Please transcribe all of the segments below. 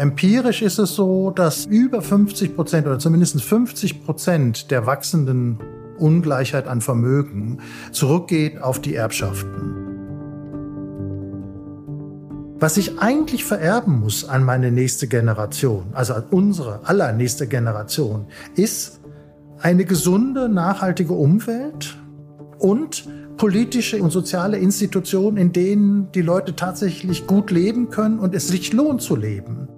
Empirisch ist es so, dass über 50 Prozent oder zumindest 50 Prozent der wachsenden Ungleichheit an Vermögen zurückgeht auf die Erbschaften. Was ich eigentlich vererben muss an meine nächste Generation, also an unsere allernächste Generation, ist eine gesunde, nachhaltige Umwelt und politische und soziale Institutionen, in denen die Leute tatsächlich gut leben können und es sich lohnt zu leben.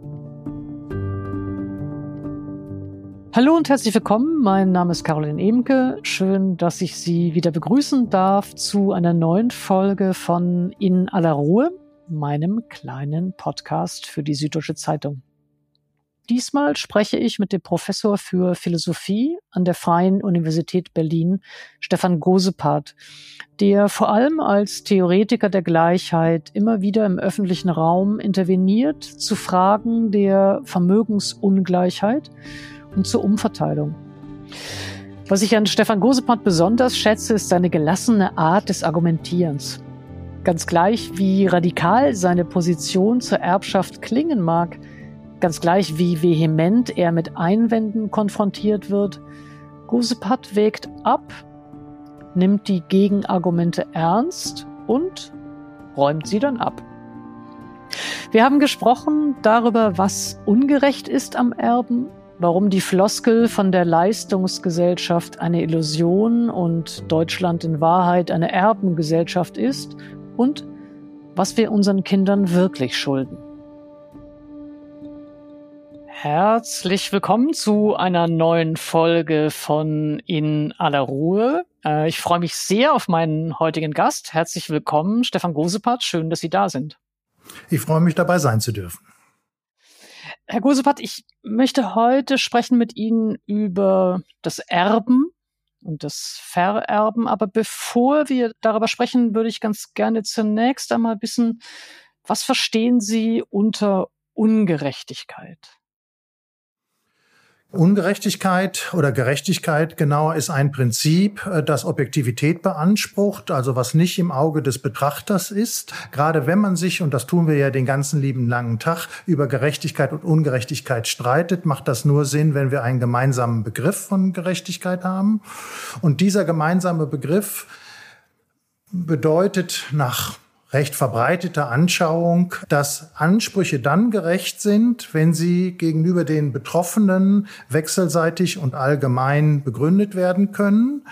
Hallo und herzlich willkommen. Mein Name ist Caroline Emke. Schön, dass ich Sie wieder begrüßen darf zu einer neuen Folge von In aller Ruhe, meinem kleinen Podcast für die Süddeutsche Zeitung. Diesmal spreche ich mit dem Professor für Philosophie an der Freien Universität Berlin, Stefan Gosepart, der vor allem als Theoretiker der Gleichheit immer wieder im öffentlichen Raum interveniert zu Fragen der Vermögensungleichheit und zur Umverteilung. Was ich an Stefan Gosepart besonders schätze, ist seine gelassene Art des Argumentierens. Ganz gleich, wie radikal seine Position zur Erbschaft klingen mag – Ganz gleich, wie vehement er mit Einwänden konfrontiert wird, Gusepat wägt ab, nimmt die Gegenargumente ernst und räumt sie dann ab. Wir haben gesprochen darüber, was ungerecht ist am Erben, warum die Floskel von der Leistungsgesellschaft eine Illusion und Deutschland in Wahrheit eine Erbengesellschaft ist und was wir unseren Kindern wirklich schulden. Herzlich willkommen zu einer neuen Folge von In aller Ruhe. Äh, ich freue mich sehr auf meinen heutigen Gast. Herzlich willkommen, Stefan Gosepart. Schön, dass Sie da sind. Ich freue mich, dabei sein zu dürfen. Herr Gosepart, ich möchte heute sprechen mit Ihnen über das Erben und das Vererben. Aber bevor wir darüber sprechen, würde ich ganz gerne zunächst einmal wissen, was verstehen Sie unter Ungerechtigkeit? Ungerechtigkeit oder Gerechtigkeit genauer ist ein Prinzip, äh, das Objektivität beansprucht, also was nicht im Auge des Betrachters ist. Gerade wenn man sich, und das tun wir ja den ganzen lieben langen Tag, über Gerechtigkeit und Ungerechtigkeit streitet, macht das nur Sinn, wenn wir einen gemeinsamen Begriff von Gerechtigkeit haben. Und dieser gemeinsame Begriff bedeutet nach recht verbreitete Anschauung, dass Ansprüche dann gerecht sind, wenn sie gegenüber den Betroffenen wechselseitig und allgemein begründet werden können.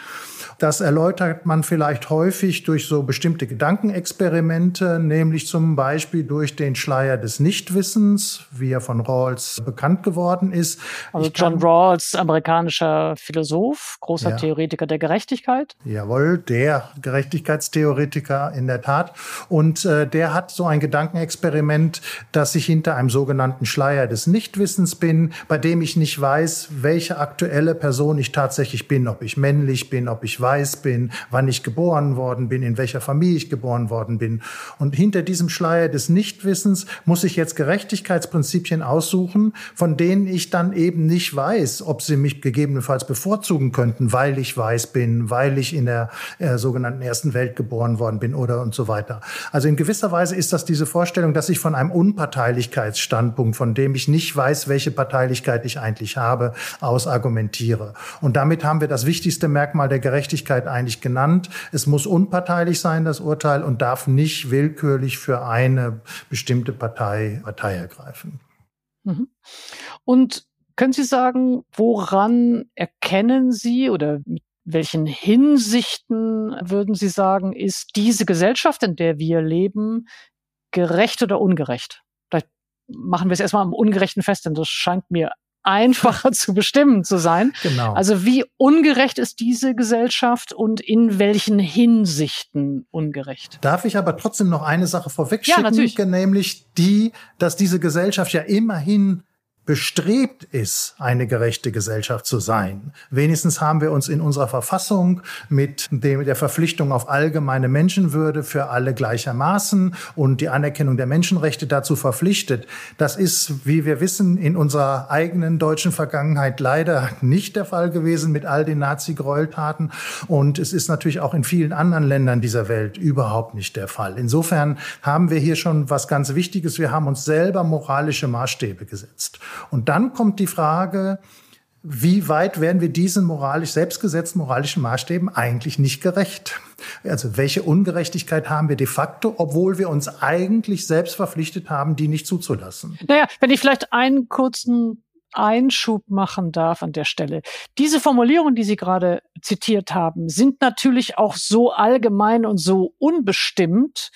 Das erläutert man vielleicht häufig durch so bestimmte Gedankenexperimente, nämlich zum Beispiel durch den Schleier des Nichtwissens, wie er von Rawls bekannt geworden ist. Also John Rawls, amerikanischer Philosoph, großer ja. Theoretiker der Gerechtigkeit. Jawohl, der Gerechtigkeitstheoretiker in der Tat. Und äh, der hat so ein Gedankenexperiment, dass ich hinter einem sogenannten Schleier des Nichtwissens bin, bei dem ich nicht weiß, welche aktuelle Person ich tatsächlich bin, ob ich männlich bin, ob ich weiß, weiß bin, wann ich geboren worden bin, in welcher Familie ich geboren worden bin. Und hinter diesem Schleier des Nichtwissens muss ich jetzt Gerechtigkeitsprinzipien aussuchen, von denen ich dann eben nicht weiß, ob sie mich gegebenenfalls bevorzugen könnten, weil ich weiß bin, weil ich in der äh, sogenannten ersten Welt geboren worden bin oder und so weiter. Also in gewisser Weise ist das diese Vorstellung, dass ich von einem Unparteilichkeitsstandpunkt, von dem ich nicht weiß, welche Parteilichkeit ich eigentlich habe, aus argumentiere. Und damit haben wir das wichtigste Merkmal der Gerechtigkeit Gerechtigkeit eigentlich genannt. Es muss unparteilich sein, das Urteil, und darf nicht willkürlich für eine bestimmte Partei Partei ergreifen. Mhm. Und können Sie sagen, woran erkennen Sie oder mit welchen Hinsichten würden Sie sagen, ist diese Gesellschaft, in der wir leben, gerecht oder ungerecht? Vielleicht machen wir es erstmal am Ungerechten fest, denn das scheint mir einfacher zu bestimmen zu sein. Genau. Also wie ungerecht ist diese Gesellschaft und in welchen Hinsichten ungerecht? Darf ich aber trotzdem noch eine Sache vorwegschicken, ja, natürlich. nämlich die, dass diese Gesellschaft ja immerhin bestrebt ist, eine gerechte Gesellschaft zu sein. Wenigstens haben wir uns in unserer Verfassung mit dem, der Verpflichtung auf allgemeine Menschenwürde für alle gleichermaßen und die Anerkennung der Menschenrechte dazu verpflichtet. Das ist, wie wir wissen, in unserer eigenen deutschen Vergangenheit leider nicht der Fall gewesen mit all den Nazi-Gräueltaten. Und es ist natürlich auch in vielen anderen Ländern dieser Welt überhaupt nicht der Fall. Insofern haben wir hier schon was ganz Wichtiges. Wir haben uns selber moralische Maßstäbe gesetzt. Und dann kommt die Frage, wie weit werden wir diesen moralisch selbstgesetzten moralischen Maßstäben eigentlich nicht gerecht? Also welche Ungerechtigkeit haben wir de facto, obwohl wir uns eigentlich selbst verpflichtet haben, die nicht zuzulassen? Naja, wenn ich vielleicht einen kurzen Einschub machen darf an der Stelle. Diese Formulierungen, die Sie gerade zitiert haben, sind natürlich auch so allgemein und so unbestimmt,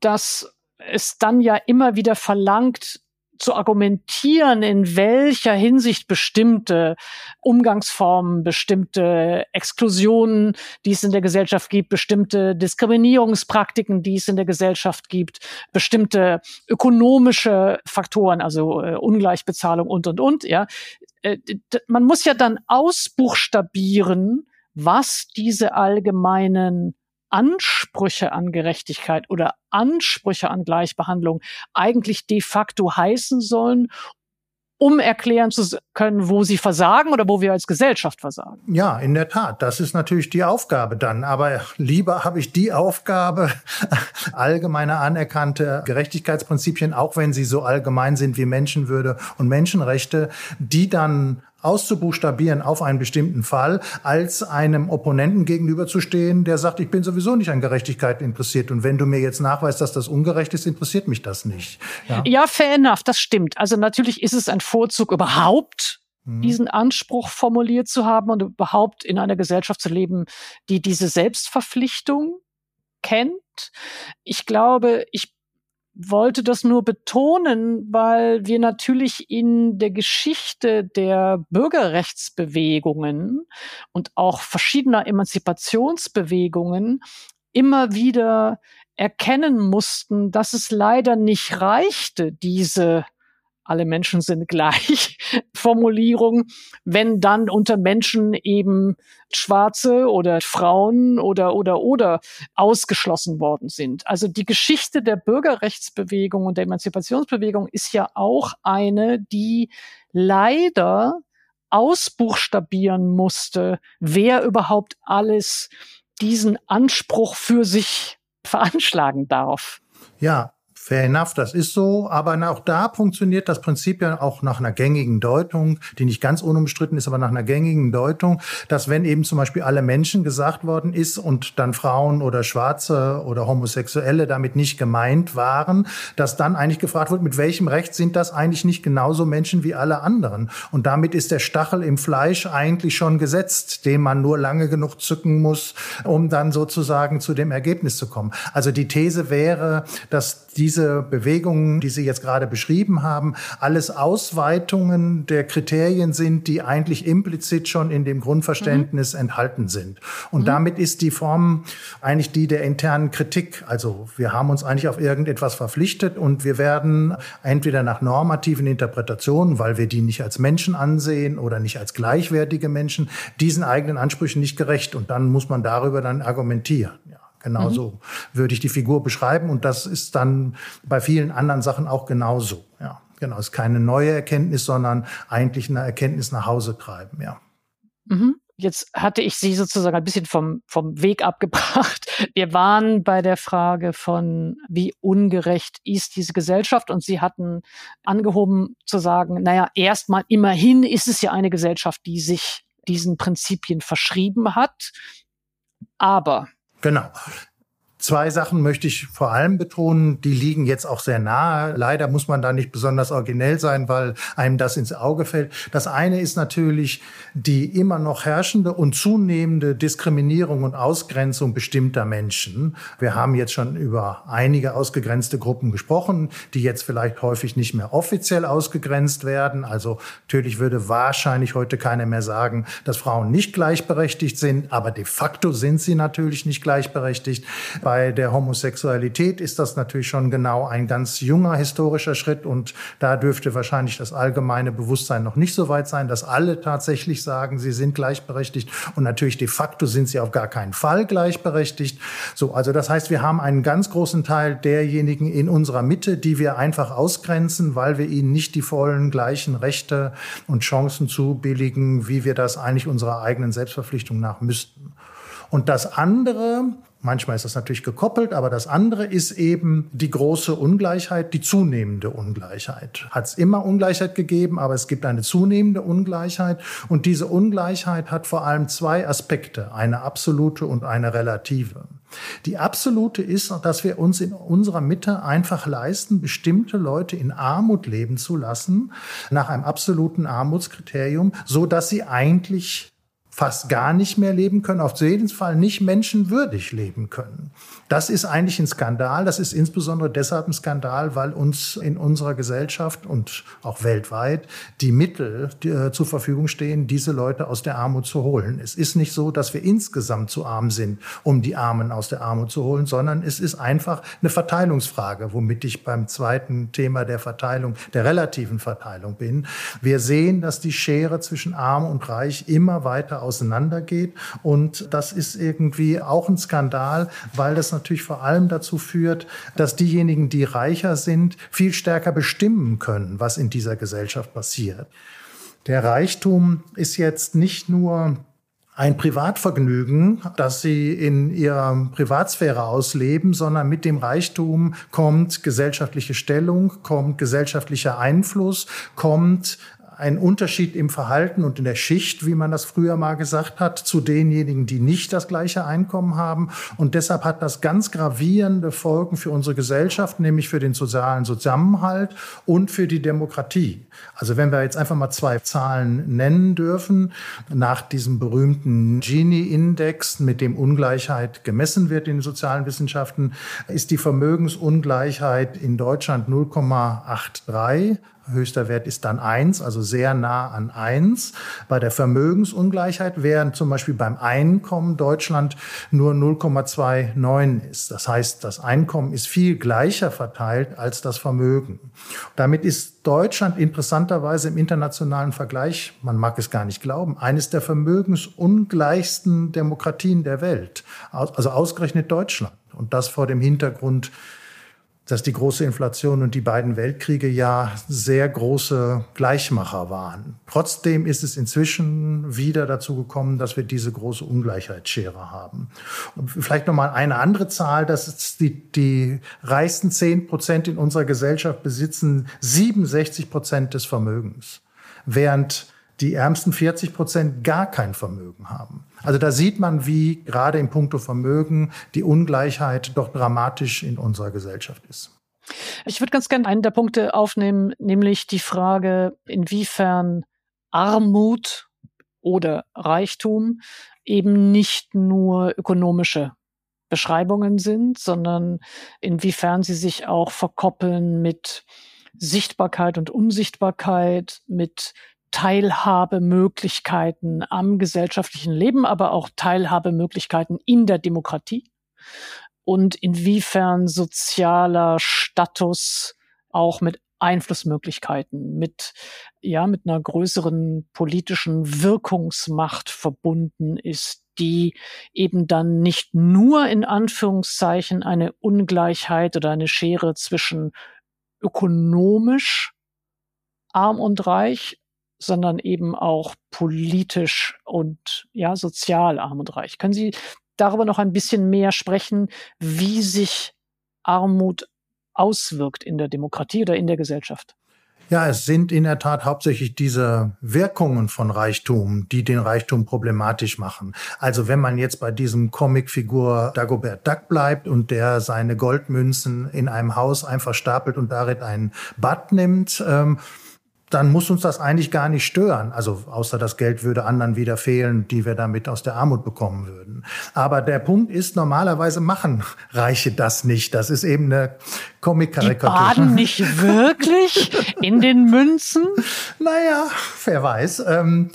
dass es dann ja immer wieder verlangt, zu argumentieren, in welcher Hinsicht bestimmte Umgangsformen, bestimmte Exklusionen, die es in der Gesellschaft gibt, bestimmte Diskriminierungspraktiken, die es in der Gesellschaft gibt, bestimmte ökonomische Faktoren, also äh, Ungleichbezahlung und, und, und, ja. Äh, man muss ja dann ausbuchstabieren, was diese allgemeinen Ansprüche an Gerechtigkeit oder Ansprüche an Gleichbehandlung eigentlich de facto heißen sollen, um erklären zu können, wo sie versagen oder wo wir als Gesellschaft versagen. Ja, in der Tat. Das ist natürlich die Aufgabe dann. Aber lieber habe ich die Aufgabe, allgemeine anerkannte Gerechtigkeitsprinzipien, auch wenn sie so allgemein sind wie Menschenwürde und Menschenrechte, die dann auszubuchstabieren auf einen bestimmten Fall, als einem Opponenten gegenüberzustehen, der sagt, ich bin sowieso nicht an Gerechtigkeit interessiert. Und wenn du mir jetzt nachweist, dass das ungerecht ist, interessiert mich das nicht. Ja, ja fair enough, das stimmt. Also natürlich ist es ein Vorzug überhaupt, mhm. diesen Anspruch formuliert zu haben und überhaupt in einer Gesellschaft zu leben, die diese Selbstverpflichtung kennt. Ich glaube, ich wollte das nur betonen, weil wir natürlich in der Geschichte der Bürgerrechtsbewegungen und auch verschiedener Emanzipationsbewegungen immer wieder erkennen mussten, dass es leider nicht reichte, diese alle Menschen sind gleich Formulierung, wenn dann unter Menschen eben Schwarze oder Frauen oder oder oder ausgeschlossen worden sind. Also die Geschichte der Bürgerrechtsbewegung und der Emanzipationsbewegung ist ja auch eine, die leider ausbuchstabieren musste, wer überhaupt alles diesen Anspruch für sich veranschlagen darf. Ja, Fair enough, das ist so. Aber auch da funktioniert das Prinzip ja auch nach einer gängigen Deutung, die nicht ganz unumstritten ist, aber nach einer gängigen Deutung, dass wenn eben zum Beispiel alle Menschen gesagt worden ist und dann Frauen oder Schwarze oder Homosexuelle damit nicht gemeint waren, dass dann eigentlich gefragt wird, mit welchem Recht sind das eigentlich nicht genauso Menschen wie alle anderen? Und damit ist der Stachel im Fleisch eigentlich schon gesetzt, den man nur lange genug zücken muss, um dann sozusagen zu dem Ergebnis zu kommen. Also die These wäre, dass diese Bewegungen, die Sie jetzt gerade beschrieben haben, alles Ausweitungen der Kriterien sind, die eigentlich implizit schon in dem Grundverständnis mhm. enthalten sind. Und mhm. damit ist die Form eigentlich die der internen Kritik. Also wir haben uns eigentlich auf irgendetwas verpflichtet und wir werden entweder nach normativen Interpretationen, weil wir die nicht als Menschen ansehen oder nicht als gleichwertige Menschen, diesen eigenen Ansprüchen nicht gerecht. Und dann muss man darüber dann argumentieren. Ja. Genau mhm. so würde ich die Figur beschreiben. Und das ist dann bei vielen anderen Sachen auch genauso. Ja, genau. Es ist keine neue Erkenntnis, sondern eigentlich eine Erkenntnis nach Hause treiben. Ja. Mhm. Jetzt hatte ich Sie sozusagen ein bisschen vom, vom Weg abgebracht. Wir waren bei der Frage von, wie ungerecht ist diese Gesellschaft? Und Sie hatten angehoben zu sagen, naja, erstmal immerhin ist es ja eine Gesellschaft, die sich diesen Prinzipien verschrieben hat. Aber Genau. Zwei Sachen möchte ich vor allem betonen, die liegen jetzt auch sehr nahe. Leider muss man da nicht besonders originell sein, weil einem das ins Auge fällt. Das eine ist natürlich die immer noch herrschende und zunehmende Diskriminierung und Ausgrenzung bestimmter Menschen. Wir haben jetzt schon über einige ausgegrenzte Gruppen gesprochen, die jetzt vielleicht häufig nicht mehr offiziell ausgegrenzt werden. Also natürlich würde wahrscheinlich heute keiner mehr sagen, dass Frauen nicht gleichberechtigt sind, aber de facto sind sie natürlich nicht gleichberechtigt. Bei Bei der Homosexualität ist das natürlich schon genau ein ganz junger historischer Schritt und da dürfte wahrscheinlich das allgemeine Bewusstsein noch nicht so weit sein, dass alle tatsächlich sagen, sie sind gleichberechtigt und natürlich de facto sind sie auf gar keinen Fall gleichberechtigt. So, also das heißt, wir haben einen ganz großen Teil derjenigen in unserer Mitte, die wir einfach ausgrenzen, weil wir ihnen nicht die vollen gleichen Rechte und Chancen zubilligen, wie wir das eigentlich unserer eigenen Selbstverpflichtung nach müssten. Und das andere, manchmal ist das natürlich gekoppelt, aber das andere ist eben die große Ungleichheit, die zunehmende Ungleichheit. Hat es immer Ungleichheit gegeben, aber es gibt eine zunehmende Ungleichheit. Und diese Ungleichheit hat vor allem zwei Aspekte, eine absolute und eine relative. Die absolute ist, dass wir uns in unserer Mitte einfach leisten, bestimmte Leute in Armut leben zu lassen, nach einem absoluten Armutskriterium, so dass sie eigentlich fast gar nicht mehr leben können, auf jeden Fall nicht menschenwürdig leben können. Das ist eigentlich ein Skandal. Das ist insbesondere deshalb ein Skandal, weil uns in unserer Gesellschaft und auch weltweit die Mittel die, äh, zur Verfügung stehen, diese Leute aus der Armut zu holen. Es ist nicht so, dass wir insgesamt zu arm sind, um die Armen aus der Armut zu holen, sondern es ist einfach eine Verteilungsfrage, womit ich beim zweiten Thema der Verteilung, der relativen Verteilung bin. Wir sehen, dass die Schere zwischen arm und reich immer weiter auseinandergeht. Und das ist irgendwie auch ein Skandal, weil das natürlich vor allem dazu führt, dass diejenigen, die reicher sind, viel stärker bestimmen können, was in dieser Gesellschaft passiert. Der Reichtum ist jetzt nicht nur ein Privatvergnügen, das sie in ihrer Privatsphäre ausleben, sondern mit dem Reichtum kommt gesellschaftliche Stellung, kommt gesellschaftlicher Einfluss, kommt ein Unterschied im Verhalten und in der Schicht, wie man das früher mal gesagt hat, zu denjenigen, die nicht das gleiche Einkommen haben. Und deshalb hat das ganz gravierende Folgen für unsere Gesellschaft, nämlich für den sozialen Zusammenhalt und für die Demokratie. Also wenn wir jetzt einfach mal zwei Zahlen nennen dürfen, nach diesem berühmten Gini-Index, mit dem Ungleichheit gemessen wird in den sozialen Wissenschaften, ist die Vermögensungleichheit in Deutschland 0,83 höchster Wert ist dann eins, also sehr nah an eins. Bei der Vermögensungleichheit, während zum Beispiel beim Einkommen Deutschland nur 0,29 ist. Das heißt, das Einkommen ist viel gleicher verteilt als das Vermögen. Damit ist Deutschland interessanterweise im internationalen Vergleich, man mag es gar nicht glauben, eines der vermögensungleichsten Demokratien der Welt. Also ausgerechnet Deutschland. Und das vor dem Hintergrund dass die große Inflation und die beiden Weltkriege ja sehr große Gleichmacher waren. Trotzdem ist es inzwischen wieder dazu gekommen, dass wir diese große Ungleichheitsschere haben. Und vielleicht noch mal eine andere Zahl, dass die, die reichsten zehn Prozent in unserer Gesellschaft besitzen 67 Prozent des Vermögens, während die ärmsten 40 Prozent gar kein Vermögen haben. Also da sieht man, wie gerade im Punkto Vermögen die Ungleichheit doch dramatisch in unserer Gesellschaft ist. Ich würde ganz gerne einen der Punkte aufnehmen, nämlich die Frage, inwiefern Armut oder Reichtum eben nicht nur ökonomische Beschreibungen sind, sondern inwiefern sie sich auch verkoppeln mit Sichtbarkeit und Unsichtbarkeit, mit Teilhabemöglichkeiten am gesellschaftlichen Leben, aber auch Teilhabemöglichkeiten in der Demokratie und inwiefern sozialer Status auch mit Einflussmöglichkeiten, mit, ja, mit einer größeren politischen Wirkungsmacht verbunden ist, die eben dann nicht nur in Anführungszeichen eine Ungleichheit oder eine Schere zwischen ökonomisch arm und reich sondern eben auch politisch und ja, sozial arm und reich. Können Sie darüber noch ein bisschen mehr sprechen, wie sich Armut auswirkt in der Demokratie oder in der Gesellschaft? Ja, es sind in der Tat hauptsächlich diese Wirkungen von Reichtum, die den Reichtum problematisch machen. Also wenn man jetzt bei diesem Comicfigur Dagobert Duck bleibt und der seine Goldmünzen in einem Haus einfach stapelt und darin ein Bad nimmt, ähm, dann muss uns das eigentlich gar nicht stören. Also außer das Geld würde anderen wieder fehlen, die wir damit aus der Armut bekommen würden. Aber der Punkt ist, normalerweise machen Reiche das nicht. Das ist eben eine Comic-Karikatur. Die baden nicht wirklich in den Münzen? Naja, wer weiß. Ähm,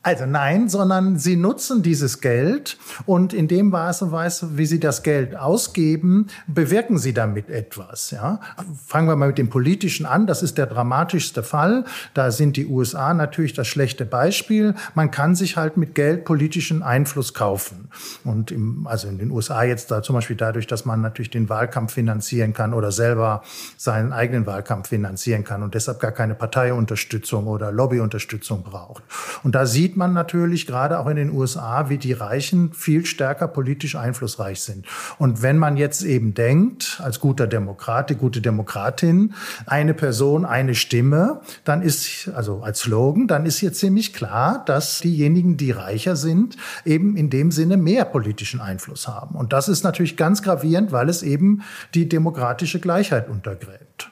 Also nein, sondern sie nutzen dieses Geld und in dem Maße, wie sie das Geld ausgeben, bewirken sie damit etwas. Ja? Fangen wir mal mit dem Politischen an. Das ist der dramatischste Fall. Da sind die USA natürlich das schlechte Beispiel. Man kann sich halt mit Geld politischen Einfluss kaufen. Und im, also in den USA jetzt da zum Beispiel dadurch, dass man natürlich den Wahlkampf finanzieren kann oder selber seinen eigenen Wahlkampf finanzieren kann und deshalb gar keine Parteiunterstützung oder Lobbyunterstützung braucht. Und da sieht man natürlich gerade auch in den USA, wie die Reichen viel stärker politisch einflussreich sind. Und wenn man jetzt eben denkt, als guter Demokrat, die gute Demokratin, eine Person, eine Stimme, dann ist, also als Slogan, dann ist hier ziemlich klar, dass diejenigen, die reicher sind, eben in dem Sinne mehr politischen Einfluss haben. Und das ist natürlich ganz gravierend, weil es eben die demokratische Gleichheit untergräbt.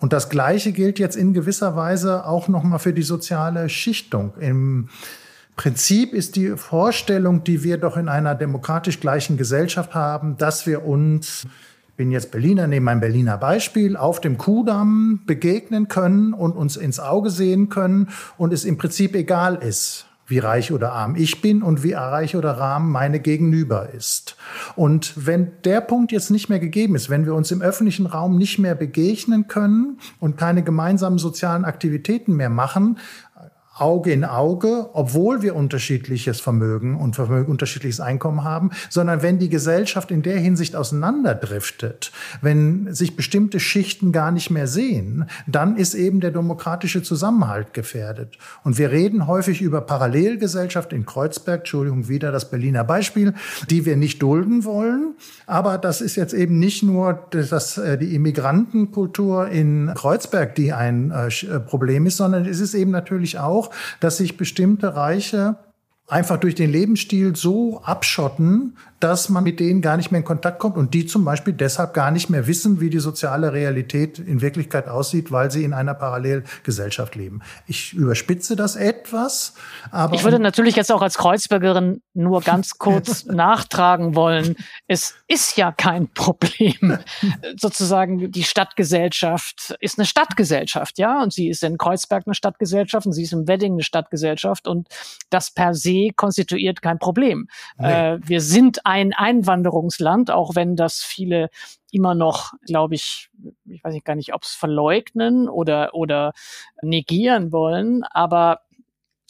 Und das Gleiche gilt jetzt in gewisser Weise auch nochmal für die soziale Schichtung. Im Prinzip ist die Vorstellung, die wir doch in einer demokratisch gleichen Gesellschaft haben, dass wir uns bin jetzt Berliner, nehme ein Berliner Beispiel, auf dem Kudamm begegnen können und uns ins Auge sehen können und es im Prinzip egal ist, wie reich oder arm ich bin und wie reich oder arm meine Gegenüber ist. Und wenn der Punkt jetzt nicht mehr gegeben ist, wenn wir uns im öffentlichen Raum nicht mehr begegnen können und keine gemeinsamen sozialen Aktivitäten mehr machen, Auge in Auge, obwohl wir unterschiedliches Vermögen und Vermögen, unterschiedliches Einkommen haben, sondern wenn die Gesellschaft in der Hinsicht auseinanderdriftet, wenn sich bestimmte Schichten gar nicht mehr sehen, dann ist eben der demokratische Zusammenhalt gefährdet. Und wir reden häufig über Parallelgesellschaft in Kreuzberg, Entschuldigung, wieder das Berliner Beispiel, die wir nicht dulden wollen. Aber das ist jetzt eben nicht nur das, äh, die Immigrantenkultur in Kreuzberg, die ein äh, Problem ist, sondern es ist eben natürlich auch auch, dass sich bestimmte Reiche einfach durch den Lebensstil so abschotten, dass man mit denen gar nicht mehr in Kontakt kommt und die zum Beispiel deshalb gar nicht mehr wissen, wie die soziale Realität in Wirklichkeit aussieht, weil sie in einer Parallelgesellschaft leben. Ich überspitze das etwas, aber. Ich würde natürlich jetzt auch als Kreuzbergerin nur ganz kurz nachtragen wollen. Es ist ja kein Problem. Sozusagen die Stadtgesellschaft ist eine Stadtgesellschaft, ja, und sie ist in Kreuzberg eine Stadtgesellschaft und sie ist im Wedding eine Stadtgesellschaft und das per se konstituiert kein Problem. Nee. Äh, wir sind ein Einwanderungsland, auch wenn das viele immer noch, glaube ich, ich weiß nicht gar nicht, ob es verleugnen oder, oder negieren wollen, aber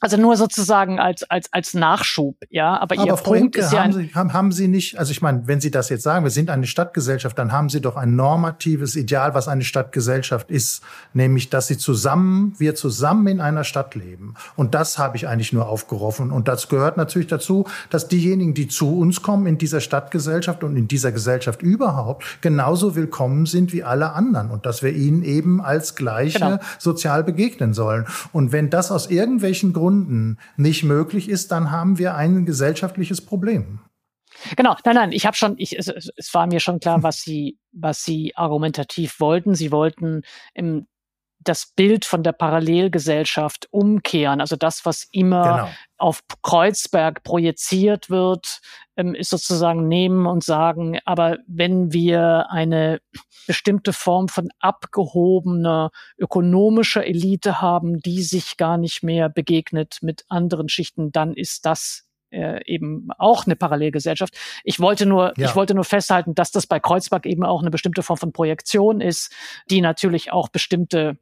also nur sozusagen als, als, als Nachschub, ja. Aber, Aber Ihr Frau Punkt Imke, ist ja. Haben Sie, haben, haben Sie nicht, also ich meine, wenn Sie das jetzt sagen, wir sind eine Stadtgesellschaft, dann haben Sie doch ein normatives Ideal, was eine Stadtgesellschaft ist, nämlich, dass Sie zusammen, wir zusammen in einer Stadt leben. Und das habe ich eigentlich nur aufgerufen. Und das gehört natürlich dazu, dass diejenigen, die zu uns kommen in dieser Stadtgesellschaft und in dieser Gesellschaft überhaupt, genauso willkommen sind wie alle anderen. Und dass wir ihnen eben als Gleiche genau. sozial begegnen sollen. Und wenn das aus irgendwelchen Gründen Gründen nicht möglich ist, dann haben wir ein gesellschaftliches Problem. Genau, nein, nein, ich habe schon, ich, es, es war mir schon klar, was sie, was sie argumentativ wollten. Sie wollten im das Bild von der Parallelgesellschaft umkehren. Also das, was immer genau. auf Kreuzberg projiziert wird, ähm, ist sozusagen nehmen und sagen, aber wenn wir eine bestimmte Form von abgehobener ökonomischer Elite haben, die sich gar nicht mehr begegnet mit anderen Schichten, dann ist das äh, eben auch eine Parallelgesellschaft. Ich wollte nur, ja. ich wollte nur festhalten, dass das bei Kreuzberg eben auch eine bestimmte Form von Projektion ist, die natürlich auch bestimmte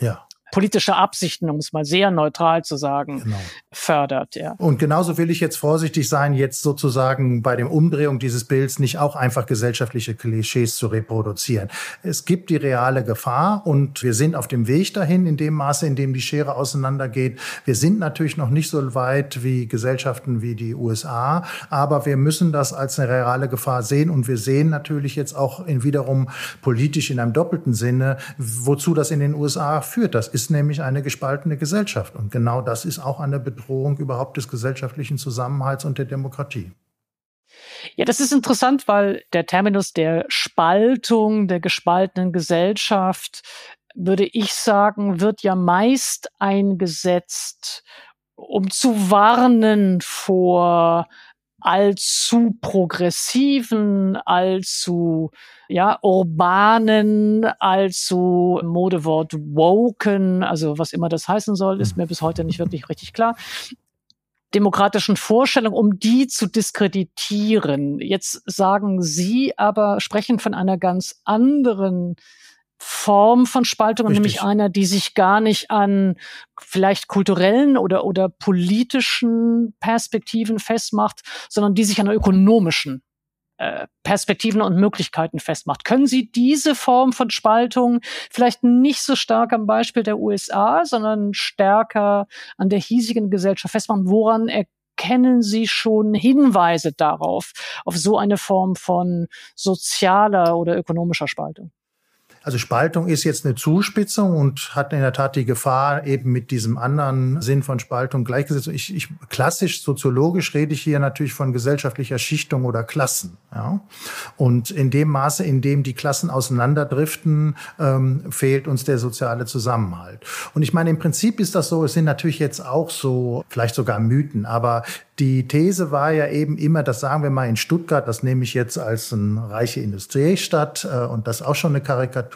ja politische Absichten, um es mal sehr neutral zu sagen, genau. fördert. Ja. Und genauso will ich jetzt vorsichtig sein, jetzt sozusagen bei dem Umdrehung dieses Bilds nicht auch einfach gesellschaftliche Klischees zu reproduzieren. Es gibt die reale Gefahr und wir sind auf dem Weg dahin, in dem Maße, in dem die Schere auseinandergeht. Wir sind natürlich noch nicht so weit wie Gesellschaften wie die USA, aber wir müssen das als eine reale Gefahr sehen und wir sehen natürlich jetzt auch in wiederum politisch in einem doppelten Sinne, wozu das in den USA führt. Das ist ist nämlich eine gespaltene Gesellschaft. Und genau das ist auch eine Bedrohung überhaupt des gesellschaftlichen Zusammenhalts und der Demokratie. Ja, das ist interessant, weil der Terminus der Spaltung, der gespaltenen Gesellschaft, würde ich sagen, wird ja meist eingesetzt, um zu warnen vor allzu progressiven, allzu ja, urbanen, allzu Modewort woken, also was immer das heißen soll, ist mhm. mir bis heute nicht wirklich richtig klar. demokratischen Vorstellungen, um die zu diskreditieren. Jetzt sagen Sie aber, sprechen von einer ganz anderen Form von Spaltung, Richtig. nämlich einer, die sich gar nicht an vielleicht kulturellen oder, oder politischen Perspektiven festmacht, sondern die sich an ökonomischen Perspektiven und Möglichkeiten festmacht. Können Sie diese Form von Spaltung vielleicht nicht so stark am Beispiel der USA, sondern stärker an der hiesigen Gesellschaft festmachen? Woran erkennen Sie schon Hinweise darauf, auf so eine Form von sozialer oder ökonomischer Spaltung? Also Spaltung ist jetzt eine Zuspitzung und hat in der Tat die Gefahr, eben mit diesem anderen Sinn von Spaltung gleichgesetzt. Ich, ich, klassisch soziologisch rede ich hier natürlich von gesellschaftlicher Schichtung oder Klassen. Ja? Und in dem Maße, in dem die Klassen auseinanderdriften, ähm, fehlt uns der soziale Zusammenhalt. Und ich meine, im Prinzip ist das so, es sind natürlich jetzt auch so, vielleicht sogar Mythen, aber die These war ja eben immer, das sagen wir mal in Stuttgart, das nehme ich jetzt als eine reiche Industriestadt äh, und das auch schon eine Karikatur,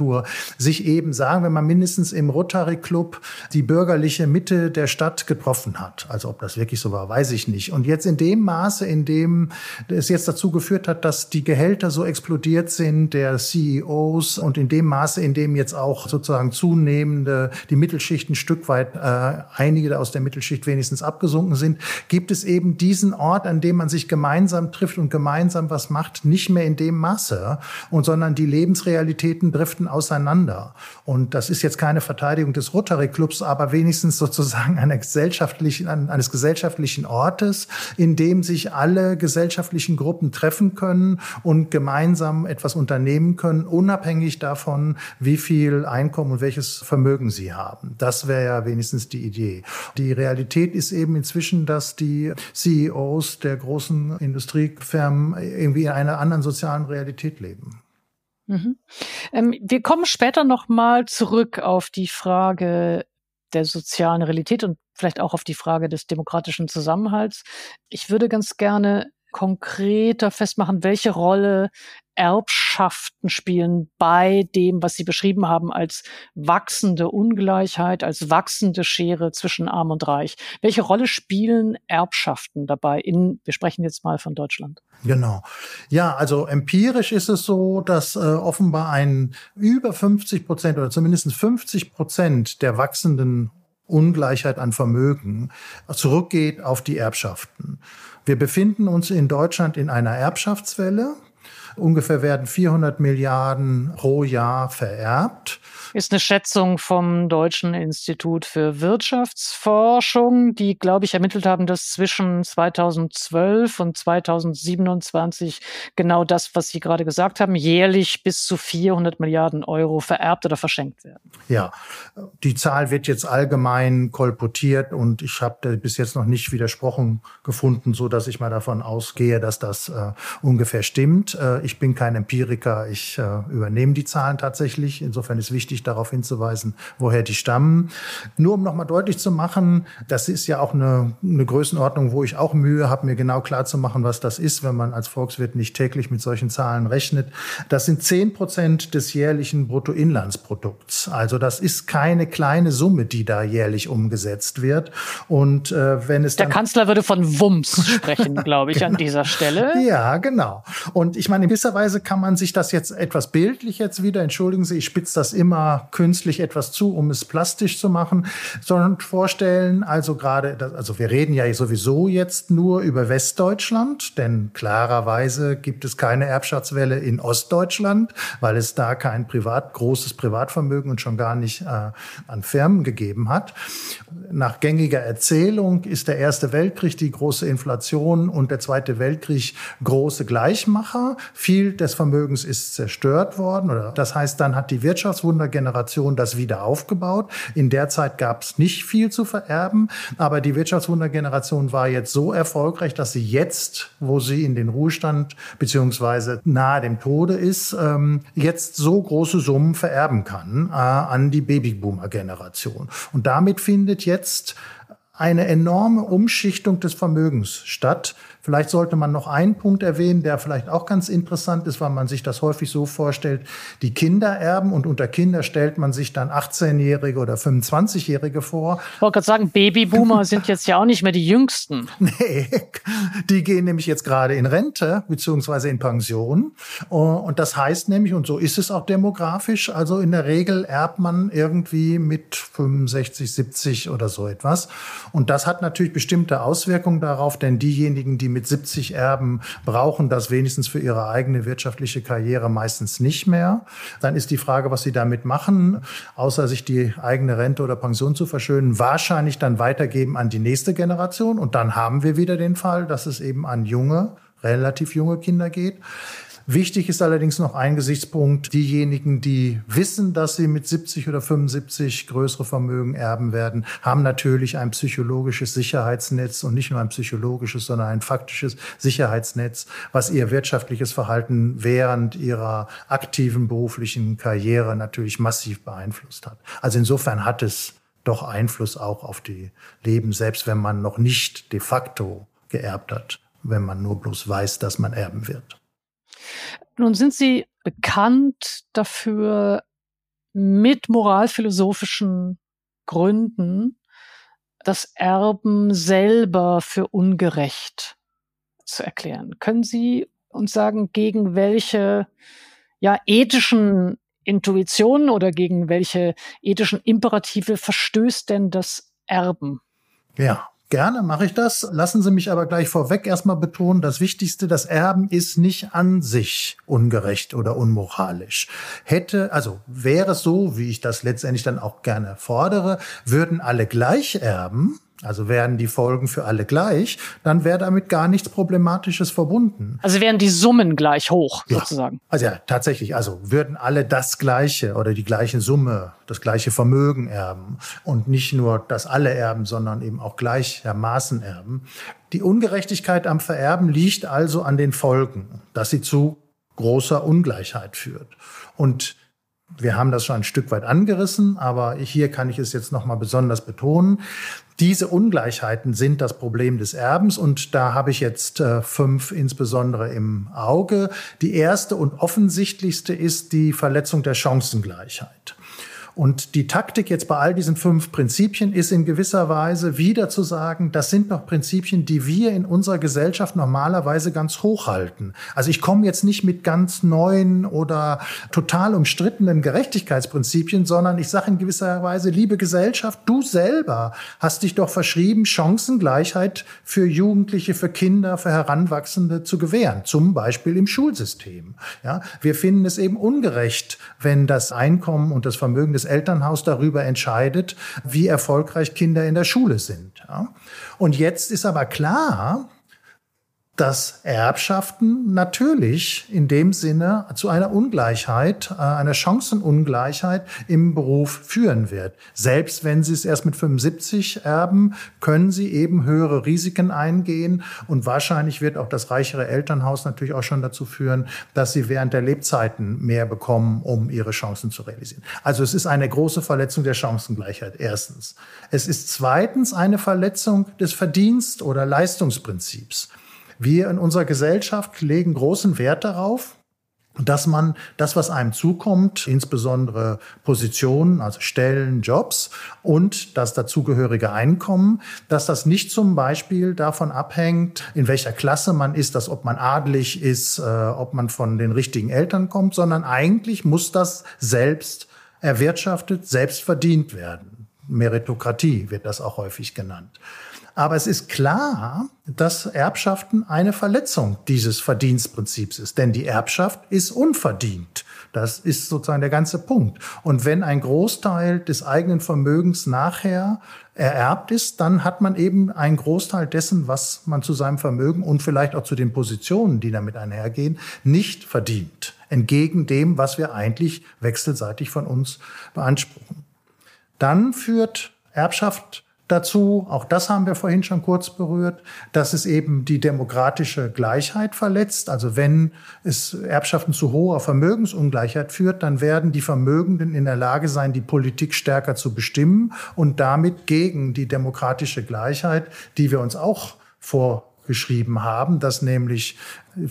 sich eben, sagen wir mal, mindestens im Rotary Club die bürgerliche Mitte der Stadt getroffen hat. Also ob das wirklich so war, weiß ich nicht. Und jetzt in dem Maße, in dem es jetzt dazu geführt hat, dass die Gehälter so explodiert sind, der CEOs und in dem Maße, in dem jetzt auch sozusagen zunehmende die Mittelschicht ein Stück weit, äh, einige aus der Mittelschicht wenigstens abgesunken sind, gibt es eben diesen Ort, an dem man sich gemeinsam trifft und gemeinsam was macht, nicht mehr in dem Maße, und sondern die Lebensrealitäten driften auseinander. Und das ist jetzt keine Verteidigung des Rotary Clubs, aber wenigstens sozusagen einer gesellschaftlichen, eines gesellschaftlichen Ortes, in dem sich alle gesellschaftlichen Gruppen treffen können und gemeinsam etwas unternehmen können, unabhängig davon, wie viel Einkommen und welches Vermögen sie haben. Das wäre ja wenigstens die Idee. Die Realität ist eben inzwischen, dass die CEOs der großen Industriefirmen irgendwie in einer anderen sozialen Realität leben. Mhm. Ähm, wir kommen später noch mal zurück auf die Frage der sozialen Realität und vielleicht auch auf die Frage des demokratischen Zusammenhalts. Ich würde ganz gerne konkreter festmachen, welche Rolle Erbschaften spielen bei dem, was Sie beschrieben haben als wachsende Ungleichheit, als wachsende Schere zwischen Arm und Reich. Welche Rolle spielen Erbschaften dabei? In, wir sprechen jetzt mal von Deutschland. Genau. Ja, also empirisch ist es so, dass äh, offenbar ein über 50 Prozent oder zumindest 50 Prozent der wachsenden Ungleichheit an Vermögen zurückgeht auf die Erbschaften. Wir befinden uns in Deutschland in einer Erbschaftswelle. Ungefähr werden 400 Milliarden pro Jahr vererbt. Ist eine Schätzung vom Deutschen Institut für Wirtschaftsforschung, die, glaube ich, ermittelt haben, dass zwischen 2012 und 2027 genau das, was Sie gerade gesagt haben, jährlich bis zu 400 Milliarden Euro vererbt oder verschenkt werden. Ja, die Zahl wird jetzt allgemein kolportiert und ich habe bis jetzt noch nicht widersprochen gefunden, so dass ich mal davon ausgehe, dass das äh, ungefähr stimmt. Äh, ich bin kein Empiriker, ich äh, übernehme die Zahlen tatsächlich. Insofern ist wichtig, darauf hinzuweisen, woher die stammen. Nur um nochmal deutlich zu machen, das ist ja auch eine, eine Größenordnung, wo ich auch Mühe habe, mir genau klar zu machen, was das ist, wenn man als Volkswirt nicht täglich mit solchen Zahlen rechnet. Das sind zehn Prozent des jährlichen Bruttoinlandsprodukts. Also das ist keine kleine Summe, die da jährlich umgesetzt wird. Und äh, wenn es der Kanzler würde von Wumms sprechen, glaube ich, genau. an dieser Stelle. Ja, genau. Und ich meine, gewisser Weise kann man sich das jetzt etwas bildlich jetzt wieder, entschuldigen Sie, ich spitze das immer künstlich etwas zu, um es plastisch zu machen, sondern vorstellen, also gerade, also wir reden ja sowieso jetzt nur über Westdeutschland, denn klarerweise gibt es keine Erbschaftswelle in Ostdeutschland, weil es da kein privat, großes Privatvermögen und schon gar nicht äh, an Firmen gegeben hat. Nach gängiger Erzählung ist der Erste Weltkrieg die große Inflation und der Zweite Weltkrieg große Gleichmacher viel des Vermögens ist zerstört worden. Das heißt, dann hat die Wirtschaftswundergeneration das wieder aufgebaut. In der Zeit gab es nicht viel zu vererben, aber die Wirtschaftswundergeneration war jetzt so erfolgreich, dass sie jetzt, wo sie in den Ruhestand beziehungsweise nahe dem Tode ist, ähm, jetzt so große Summen vererben kann äh, an die Babyboomer-Generation. Und damit findet jetzt eine enorme Umschichtung des Vermögens statt Vielleicht sollte man noch einen Punkt erwähnen, der vielleicht auch ganz interessant ist, weil man sich das häufig so vorstellt, die Kinder erben und unter Kinder stellt man sich dann 18-Jährige oder 25-Jährige vor. Ich wollte gerade sagen, Babyboomer sind jetzt ja auch nicht mehr die Jüngsten. Nee, die gehen nämlich jetzt gerade in Rente beziehungsweise in Pension. Und das heißt nämlich, und so ist es auch demografisch, also in der Regel erbt man irgendwie mit 65, 70 oder so etwas. Und das hat natürlich bestimmte Auswirkungen darauf, denn diejenigen, die mit 70 erben, brauchen das wenigstens für ihre eigene wirtschaftliche Karriere meistens nicht mehr. Dann ist die Frage, was sie damit machen, außer sich die eigene Rente oder Pension zu verschönen, wahrscheinlich dann weitergeben an die nächste Generation. Und dann haben wir wieder den Fall, dass es eben an junge, relativ junge Kinder geht. Wichtig ist allerdings noch ein Gesichtspunkt. Diejenigen, die wissen, dass sie mit 70 oder 75 größere Vermögen erben werden, haben natürlich ein psychologisches Sicherheitsnetz und nicht nur ein psychologisches, sondern ein faktisches Sicherheitsnetz, was ihr wirtschaftliches Verhalten während ihrer aktiven beruflichen Karriere natürlich massiv beeinflusst hat. Also insofern hat es doch Einfluss auch auf die Leben, selbst wenn man noch nicht de facto geerbt hat, wenn man nur bloß weiß, dass man erben wird. Nun sind Sie bekannt dafür, mit moralphilosophischen Gründen das Erben selber für ungerecht zu erklären. Können Sie uns sagen, gegen welche ja, ethischen Intuitionen oder gegen welche ethischen Imperative verstößt denn das Erben? Ja, Gerne mache ich das. Lassen Sie mich aber gleich vorweg erstmal betonen, das Wichtigste, das Erben ist nicht an sich ungerecht oder unmoralisch. Hätte, also wäre es so, wie ich das letztendlich dann auch gerne fordere, würden alle gleich erben, also wären die Folgen für alle gleich, dann wäre damit gar nichts Problematisches verbunden. Also wären die Summen gleich hoch, ja. sozusagen. Also ja, tatsächlich. Also würden alle das Gleiche oder die gleiche Summe, das gleiche Vermögen erben und nicht nur das alle erben, sondern eben auch gleichermaßen erben. Die Ungerechtigkeit am Vererben liegt also an den Folgen, dass sie zu großer Ungleichheit führt. Und wir haben das schon ein Stück weit angerissen, aber hier kann ich es jetzt noch mal besonders betonen. Diese Ungleichheiten sind das Problem des Erbens und da habe ich jetzt äh, fünf insbesondere im Auge. Die erste und offensichtlichste ist die Verletzung der Chancengleichheit. Und die Taktik jetzt bei all diesen fünf Prinzipien ist in gewisser Weise wieder zu sagen, das sind doch Prinzipien, die wir in unserer Gesellschaft normalerweise ganz hoch halten. Also ich komme jetzt nicht mit ganz neuen oder total umstrittenen Gerechtigkeitsprinzipien, sondern ich sage in gewisser Weise, liebe Gesellschaft, du selber hast dich doch verschrieben, Chancengleichheit für Jugendliche, für Kinder, für Heranwachsende zu gewähren. Zum Beispiel im Schulsystem. Ja, wir finden es eben ungerecht, wenn das Einkommen und das Vermögen des Elternhaus darüber entscheidet, wie erfolgreich Kinder in der Schule sind. Und jetzt ist aber klar, dass Erbschaften natürlich in dem Sinne zu einer Ungleichheit, äh, einer Chancenungleichheit im Beruf führen wird. Selbst wenn Sie es erst mit 75 erben, können Sie eben höhere Risiken eingehen und wahrscheinlich wird auch das reichere Elternhaus natürlich auch schon dazu führen, dass Sie während der Lebzeiten mehr bekommen, um Ihre Chancen zu realisieren. Also es ist eine große Verletzung der Chancengleichheit, erstens. Es ist zweitens eine Verletzung des Verdienst- oder Leistungsprinzips. Wir in unserer Gesellschaft legen großen Wert darauf, dass man das, was einem zukommt, insbesondere Positionen, also Stellen, Jobs und das dazugehörige Einkommen, dass das nicht zum Beispiel davon abhängt, in welcher Klasse man ist, dass ob man adelig ist, äh, ob man von den richtigen Eltern kommt, sondern eigentlich muss das selbst erwirtschaftet, selbst verdient werden. Meritokratie wird das auch häufig genannt. Aber es ist klar, dass Erbschaften eine Verletzung dieses Verdienstprinzips ist. Denn die Erbschaft ist unverdient. Das ist sozusagen der ganze Punkt. Und wenn ein Großteil des eigenen Vermögens nachher ererbt ist, dann hat man eben einen Großteil dessen, was man zu seinem Vermögen und vielleicht auch zu den Positionen, die damit einhergehen, nicht verdient. Entgegen dem, was wir eigentlich wechselseitig von uns beanspruchen. Dann führt Erbschaft dazu, auch das haben wir vorhin schon kurz berührt, dass es eben die demokratische Gleichheit verletzt. Also wenn es Erbschaften zu hoher Vermögensungleichheit führt, dann werden die Vermögenden in der Lage sein, die Politik stärker zu bestimmen und damit gegen die demokratische Gleichheit, die wir uns auch vor geschrieben haben, dass nämlich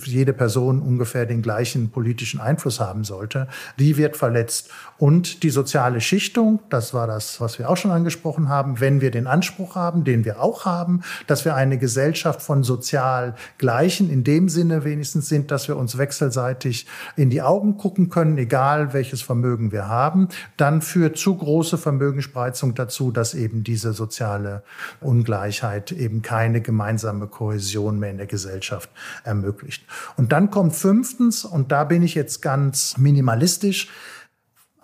jede Person ungefähr den gleichen politischen Einfluss haben sollte, die wird verletzt. Und die soziale Schichtung, das war das, was wir auch schon angesprochen haben, wenn wir den Anspruch haben, den wir auch haben, dass wir eine Gesellschaft von sozial Gleichen in dem Sinne wenigstens sind, dass wir uns wechselseitig in die Augen gucken können, egal welches Vermögen wir haben, dann führt zu große Vermögensspreizung dazu, dass eben diese soziale Ungleichheit eben keine gemeinsame Kohäsion mehr in der Gesellschaft ermöglicht. Und dann kommt fünftens, und da bin ich jetzt ganz minimalistisch,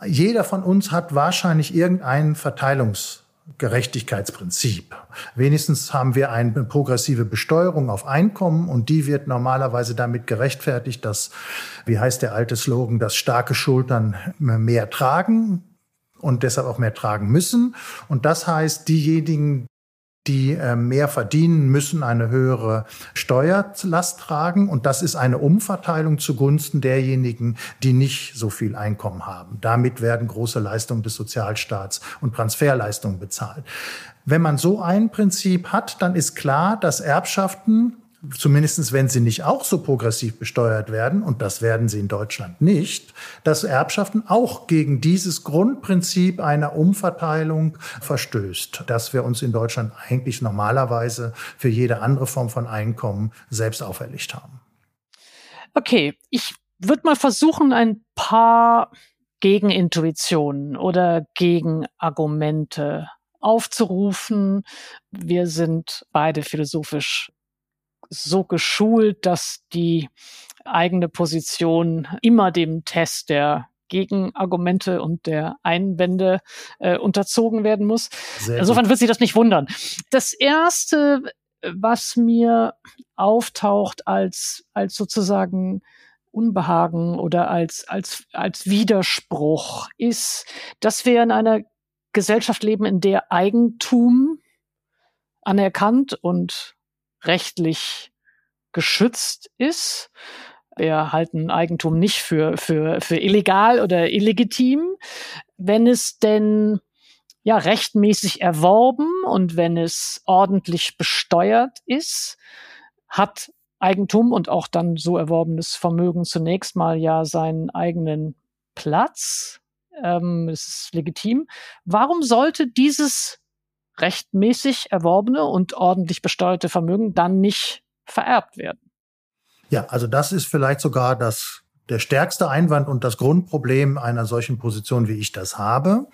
jeder von uns hat wahrscheinlich irgendein Verteilungsgerechtigkeitsprinzip. Wenigstens haben wir eine progressive Besteuerung auf Einkommen und die wird normalerweise damit gerechtfertigt, dass, wie heißt der alte Slogan, dass starke Schultern mehr tragen und deshalb auch mehr tragen müssen. Und das heißt, diejenigen, die äh, mehr verdienen, müssen eine höhere Steuerlast tragen. Und das ist eine Umverteilung zugunsten derjenigen, die nicht so viel Einkommen haben. Damit werden große Leistungen des Sozialstaats und Transferleistungen bezahlt. Wenn man so ein Prinzip hat, dann ist klar, dass Erbschaften zumindestens wenn sie nicht auch so progressiv besteuert werden, und das werden sie in Deutschland nicht, dass Erbschaften auch gegen dieses Grundprinzip einer Umverteilung verstößt, dass wir uns in Deutschland eigentlich normalerweise für jede andere Form von Einkommen selbst auferlegt haben. Okay, ich würde mal versuchen, ein paar Gegenintuitionen oder Gegenargumente aufzurufen. Wir sind beide philosophisch so geschult, dass die eigene Position immer dem Test der Gegenargumente und der Einwände äh, unterzogen werden muss. Sehr Insofern gut. wird Sie das nicht wundern. Das erste, was mir auftaucht als, als sozusagen Unbehagen oder als, als, als Widerspruch ist, dass wir in einer Gesellschaft leben, in der Eigentum anerkannt und rechtlich geschützt ist. Wir halten Eigentum nicht für, für, für illegal oder illegitim. Wenn es denn ja rechtmäßig erworben und wenn es ordentlich besteuert ist, hat Eigentum und auch dann so erworbenes Vermögen zunächst mal ja seinen eigenen Platz. Ähm, es ist legitim. Warum sollte dieses rechtmäßig erworbene und ordentlich besteuerte Vermögen dann nicht vererbt werden. Ja, also das ist vielleicht sogar das der stärkste Einwand und das Grundproblem einer solchen Position, wie ich das habe.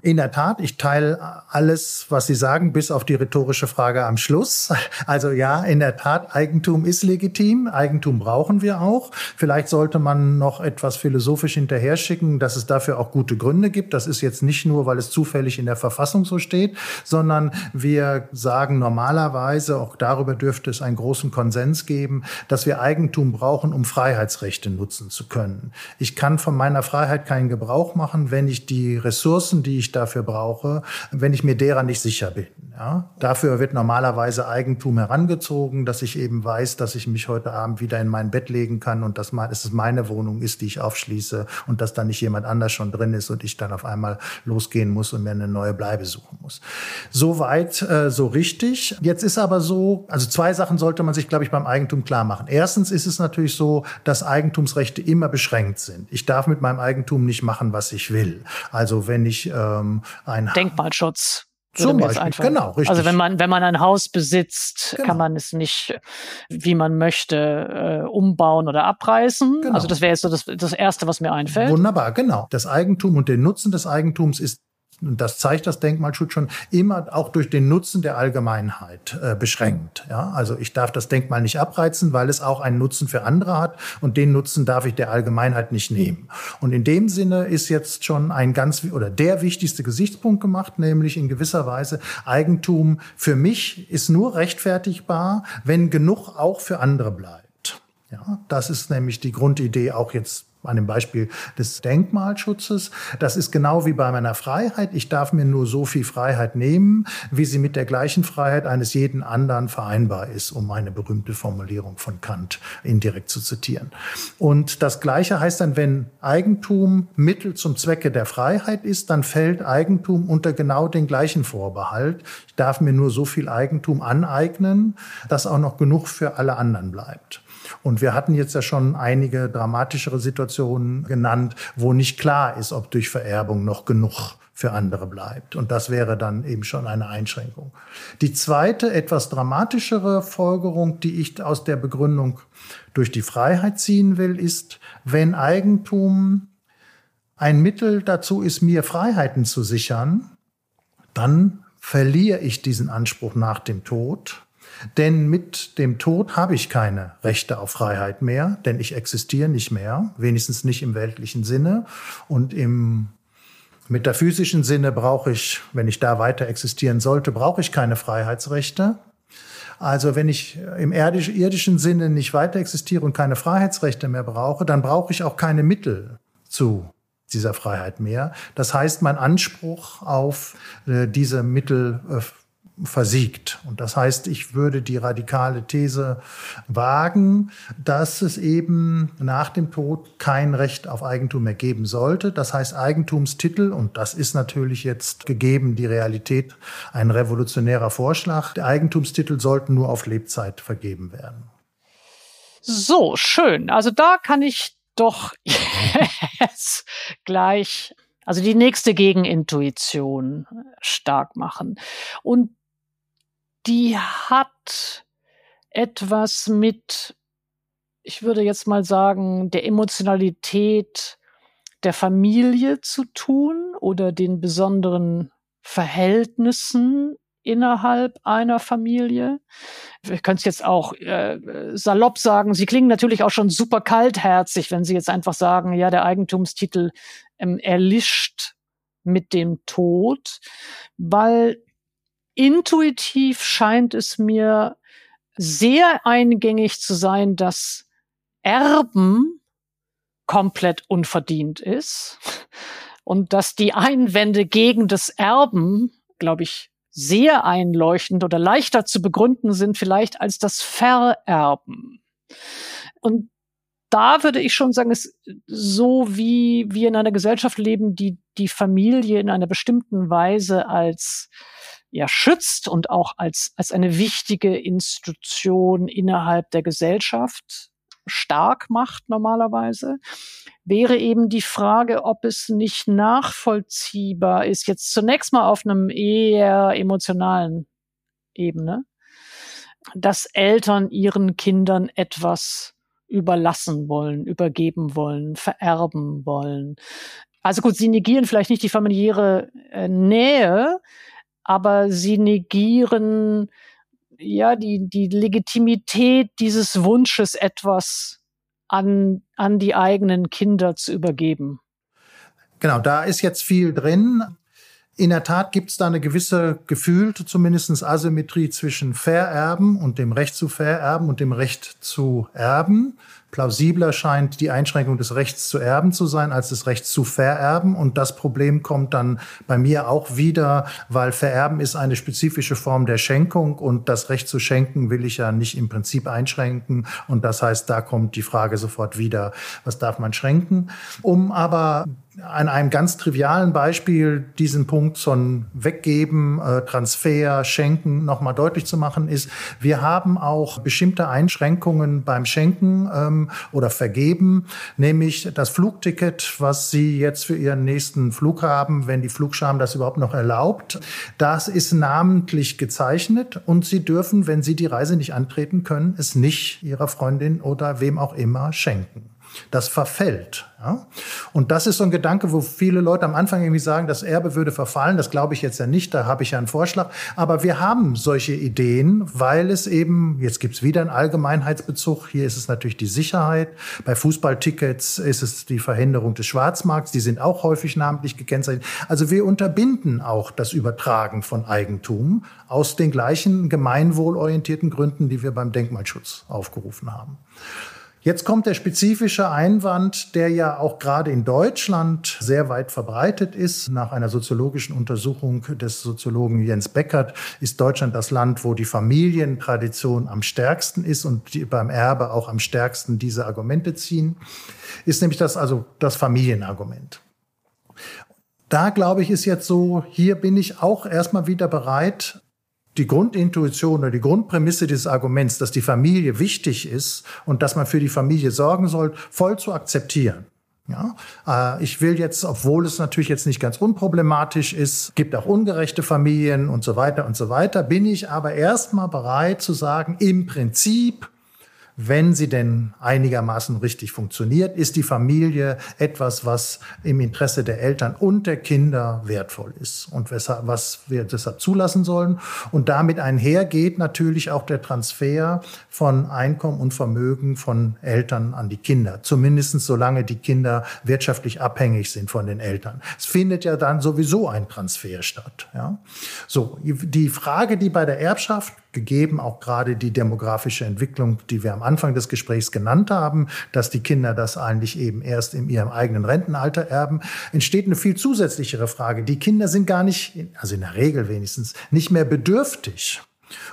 In der Tat, ich teile alles, was Sie sagen, bis auf die rhetorische Frage am Schluss. Also ja, in der Tat, Eigentum ist legitim, Eigentum brauchen wir auch. Vielleicht sollte man noch etwas philosophisch hinterher schicken, dass es dafür auch gute Gründe gibt. Das ist jetzt nicht nur, weil es zufällig in der Verfassung so steht, sondern wir sagen normalerweise, auch darüber dürfte es einen großen Konsens geben, dass wir Eigentum brauchen, um Freiheitsrechte nutzen zu können. Ich kann von meiner Freiheit keinen Gebrauch machen, wenn ich die Ressourcen, die ich dafür brauche, wenn ich mir derer nicht sicher bin. Ja? Dafür wird normalerweise Eigentum herangezogen, dass ich eben weiß, dass ich mich heute Abend wieder in mein Bett legen kann und dass es meine Wohnung ist, die ich aufschließe und dass da nicht jemand anders schon drin ist und ich dann auf einmal losgehen muss und mir eine neue Bleibe suchen muss. So weit, äh, so richtig. Jetzt ist aber so, also zwei Sachen sollte man sich, glaube ich, beim Eigentum klar machen. Erstens ist es natürlich so, dass Eigentumsrechte immer beschränkt sind. Ich darf mit meinem Eigentum nicht machen, was ich will. Also wenn ich ähm, ein Denkmalschutz. Zum Beispiel, genau, richtig. Also wenn man, wenn man ein Haus besitzt, genau. kann man es nicht, wie man möchte, äh, umbauen oder abreißen. Genau. Also das wäre jetzt so das, das Erste, was mir einfällt. Wunderbar, genau. Das Eigentum und der Nutzen des Eigentums ist und das zeigt das Denkmalschutz schon, immer auch durch den Nutzen der Allgemeinheit äh, beschränkt. Ja? Also ich darf das Denkmal nicht abreizen, weil es auch einen Nutzen für andere hat und den Nutzen darf ich der Allgemeinheit nicht nehmen. Und in dem Sinne ist jetzt schon ein ganz oder der wichtigste Gesichtspunkt gemacht, nämlich in gewisser Weise Eigentum für mich ist nur rechtfertigbar, wenn genug auch für andere bleibt. Ja, das ist nämlich die Grundidee auch jetzt an dem Beispiel des Denkmalschutzes. Das ist genau wie bei meiner Freiheit. Ich darf mir nur so viel Freiheit nehmen, wie sie mit der gleichen Freiheit eines jeden anderen vereinbar ist, um eine berühmte Formulierung von Kant indirekt zu zitieren. Und das Gleiche heißt dann, wenn Eigentum Mittel zum Zwecke der Freiheit ist, dann fällt Eigentum unter genau den gleichen Vorbehalt. Ich darf mir nur so viel Eigentum aneignen, dass auch noch genug für alle anderen bleibt. Und wir hatten jetzt ja schon einige dramatischere Situationen genannt, wo nicht klar ist, ob durch Vererbung noch genug für andere bleibt. Und das wäre dann eben schon eine Einschränkung. Die zweite, etwas dramatischere Folgerung, die ich aus der Begründung durch die Freiheit ziehen will, ist, wenn Eigentum ein Mittel dazu ist, mir Freiheiten zu sichern, dann verliere ich diesen Anspruch nach dem Tod denn mit dem Tod habe ich keine Rechte auf Freiheit mehr, denn ich existiere nicht mehr, wenigstens nicht im weltlichen Sinne. Und im metaphysischen Sinne brauche ich, wenn ich da weiter existieren sollte, brauche ich keine Freiheitsrechte. Also wenn ich im irdischen Sinne nicht weiter existiere und keine Freiheitsrechte mehr brauche, dann brauche ich auch keine Mittel zu dieser Freiheit mehr. Das heißt, mein Anspruch auf äh, diese Mittel äh, versiegt. Und das heißt, ich würde die radikale These wagen, dass es eben nach dem Tod kein Recht auf Eigentum mehr geben sollte. Das heißt, Eigentumstitel, und das ist natürlich jetzt gegeben die Realität, ein revolutionärer Vorschlag, Eigentumstitel sollten nur auf Lebzeit vergeben werden. So, schön. Also da kann ich doch jetzt gleich also die nächste Gegenintuition stark machen. Und die hat etwas mit, ich würde jetzt mal sagen, der Emotionalität der Familie zu tun oder den besonderen Verhältnissen innerhalb einer Familie. Wir können es jetzt auch äh, salopp sagen. Sie klingen natürlich auch schon super kaltherzig, wenn Sie jetzt einfach sagen, ja, der Eigentumstitel ähm, erlischt mit dem Tod, weil intuitiv scheint es mir sehr eingängig zu sein, dass Erben komplett unverdient ist und dass die Einwände gegen das Erben, glaube ich, sehr einleuchtend oder leichter zu begründen sind vielleicht als das Vererben. Und da würde ich schon sagen, es so wie wir in einer Gesellschaft leben, die die Familie in einer bestimmten Weise als ja schützt und auch als, als eine wichtige Institution innerhalb der Gesellschaft stark macht normalerweise, wäre eben die Frage, ob es nicht nachvollziehbar ist, jetzt zunächst mal auf einem eher emotionalen Ebene, dass Eltern ihren Kindern etwas überlassen wollen, übergeben wollen, vererben wollen. Also gut, sie negieren vielleicht nicht die familiäre äh, Nähe, aber sie negieren ja die, die Legitimität dieses Wunsches, etwas an, an die eigenen Kinder zu übergeben. Genau, da ist jetzt viel drin. In der Tat gibt es da eine gewisse gefühlte zumindest Asymmetrie zwischen Vererben und dem Recht zu vererben und dem Recht zu erben plausibler scheint die Einschränkung des Rechts zu erben zu sein, als des Rechts zu vererben. Und das Problem kommt dann bei mir auch wieder, weil Vererben ist eine spezifische Form der Schenkung und das Recht zu schenken will ich ja nicht im Prinzip einschränken. Und das heißt, da kommt die Frage sofort wieder, was darf man schränken? Um aber an einem ganz trivialen Beispiel diesen Punkt von Weggeben, äh, Transfer, Schenken nochmal deutlich zu machen, ist, wir haben auch bestimmte Einschränkungen beim Schenken ähm, oder Vergeben, nämlich das Flugticket, was Sie jetzt für Ihren nächsten Flug haben, wenn die Flugscham das überhaupt noch erlaubt. Das ist namentlich gezeichnet und Sie dürfen, wenn Sie die Reise nicht antreten können, es nicht Ihrer Freundin oder wem auch immer schenken. Das verfällt. Ja? Und das ist so ein Gedanke, wo viele Leute am Anfang irgendwie sagen, das Erbe würde verfallen. Das glaube ich jetzt ja nicht, da habe ich ja einen Vorschlag. Aber wir haben solche Ideen, weil es eben, jetzt gibt es wieder einen Allgemeinheitsbezug, hier ist es natürlich die Sicherheit. Bei Fußballtickets ist es die Verhinderung des Schwarzmarkts, die sind auch häufig namentlich gekennzeichnet. Also wir unterbinden auch das Übertragen von Eigentum aus den gleichen gemeinwohlorientierten Gründen, die wir beim Denkmalschutz aufgerufen haben. Jetzt kommt der spezifische Einwand, der ja auch gerade in Deutschland sehr weit verbreitet ist. Nach einer soziologischen Untersuchung des Soziologen Jens Beckert ist Deutschland das Land, wo die Familientradition am stärksten ist und die beim Erbe auch am stärksten diese Argumente ziehen. Ist nämlich das also das Familienargument. Da glaube ich, ist jetzt so, hier bin ich auch erstmal wieder bereit, die Grundintuition oder die Grundprämisse dieses Arguments, dass die Familie wichtig ist und dass man für die Familie sorgen soll, voll zu akzeptieren. Ja, äh, ich will jetzt, obwohl es natürlich jetzt nicht ganz unproblematisch ist, gibt auch ungerechte Familien und so weiter und so weiter, bin ich aber erstmal bereit zu sagen, im Prinzip wenn sie denn einigermaßen richtig funktioniert, ist die Familie etwas, was im Interesse der Eltern und der Kinder wertvoll ist und was wir deshalb zulassen sollen. Und damit einhergeht natürlich auch der Transfer von Einkommen und Vermögen von Eltern an die Kinder, zumindest solange die Kinder wirtschaftlich abhängig sind von den Eltern. Es findet ja dann sowieso ein Transfer statt. Ja? So, die Frage, die bei der Erbschaft gegeben, auch gerade die demografische Entwicklung, die wir am Anfang des Gesprächs genannt haben, dass die Kinder das eigentlich eben erst in ihrem eigenen Rentenalter erben, entsteht eine viel zusätzlichere Frage. Die Kinder sind gar nicht, also in der Regel wenigstens, nicht mehr bedürftig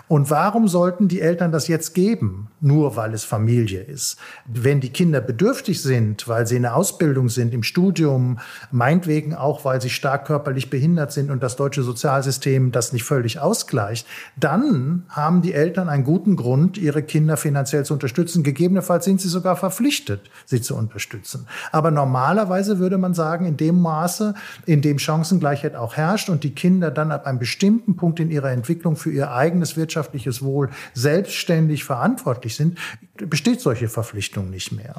und warum sollten die Eltern das jetzt geben, nur weil es Familie ist? Wenn die Kinder bedürftig sind, weil sie in der Ausbildung sind, im Studium, meinetwegen auch, weil sie stark körperlich behindert sind und das deutsche Sozialsystem das nicht völlig ausgleicht, dann haben die Eltern einen guten Grund, ihre Kinder finanziell zu unterstützen. Gegebenenfalls sind sie sogar verpflichtet, sie zu unterstützen. Aber normalerweise würde man sagen, in dem Maße, in dem Chancengleichheit auch herrscht und die Kinder dann ab einem bestimmten Punkt in ihrer Entwicklung für ihr eigenes wirtschaftliches Wohl selbstständig verantwortlich sind, besteht solche Verpflichtung nicht mehr.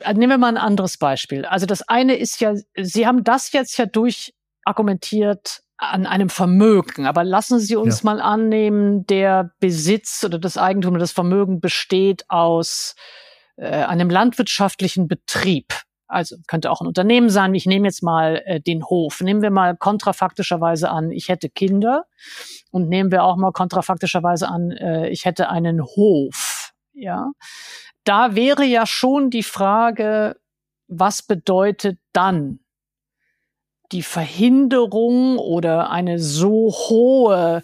Äh, nehmen wir mal ein anderes Beispiel. Also das eine ist ja, Sie haben das jetzt ja durchargumentiert an einem Vermögen. Aber lassen Sie uns ja. mal annehmen, der Besitz oder das Eigentum oder das Vermögen besteht aus äh, einem landwirtschaftlichen Betrieb. Also könnte auch ein Unternehmen sein. Ich nehme jetzt mal äh, den Hof. Nehmen wir mal kontrafaktischerweise an, ich hätte Kinder und nehmen wir auch mal kontrafaktischerweise an, äh, ich hätte einen Hof. Ja, da wäre ja schon die Frage, was bedeutet dann die Verhinderung oder eine so hohe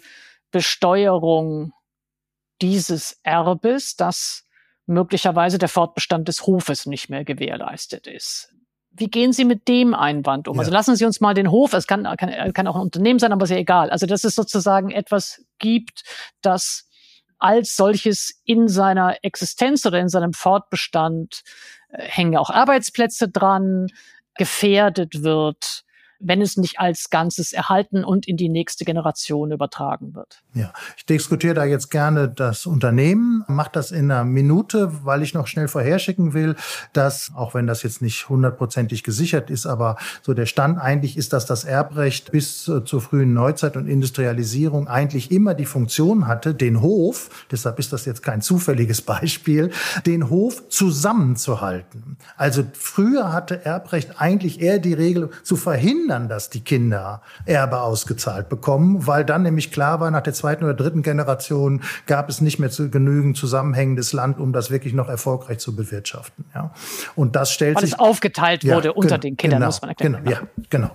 Besteuerung dieses Erbes, dass möglicherweise der Fortbestand des Hofes nicht mehr gewährleistet ist. Wie gehen Sie mit dem Einwand um? Ja. Also lassen Sie uns mal den Hof, es kann, kann, kann auch ein Unternehmen sein, aber ist ja egal. Also dass es sozusagen etwas gibt, das als solches in seiner Existenz oder in seinem Fortbestand äh, hängen auch Arbeitsplätze dran, gefährdet wird wenn es nicht als Ganzes erhalten und in die nächste Generation übertragen wird. Ja, ich diskutiere da jetzt gerne das Unternehmen, mache das in einer Minute, weil ich noch schnell vorherschicken will, dass, auch wenn das jetzt nicht hundertprozentig gesichert ist, aber so der Stand eigentlich ist, dass das Erbrecht bis äh, zur frühen Neuzeit und Industrialisierung eigentlich immer die Funktion hatte, den Hof, deshalb ist das jetzt kein zufälliges Beispiel, den Hof zusammenzuhalten. Also früher hatte Erbrecht eigentlich eher die Regel zu verhindern, verhindern, dass die Kinder Erbe ausgezahlt bekommen, weil dann nämlich klar war, nach der zweiten oder dritten Generation gab es nicht mehr zu genügend zusammenhängendes Land, um das wirklich noch erfolgreich zu bewirtschaften. Ja. Und das stellt weil sich. Weil es aufgeteilt ja, wurde unter genau, den Kindern, genau, muss man erklären. Genau, ja, genau.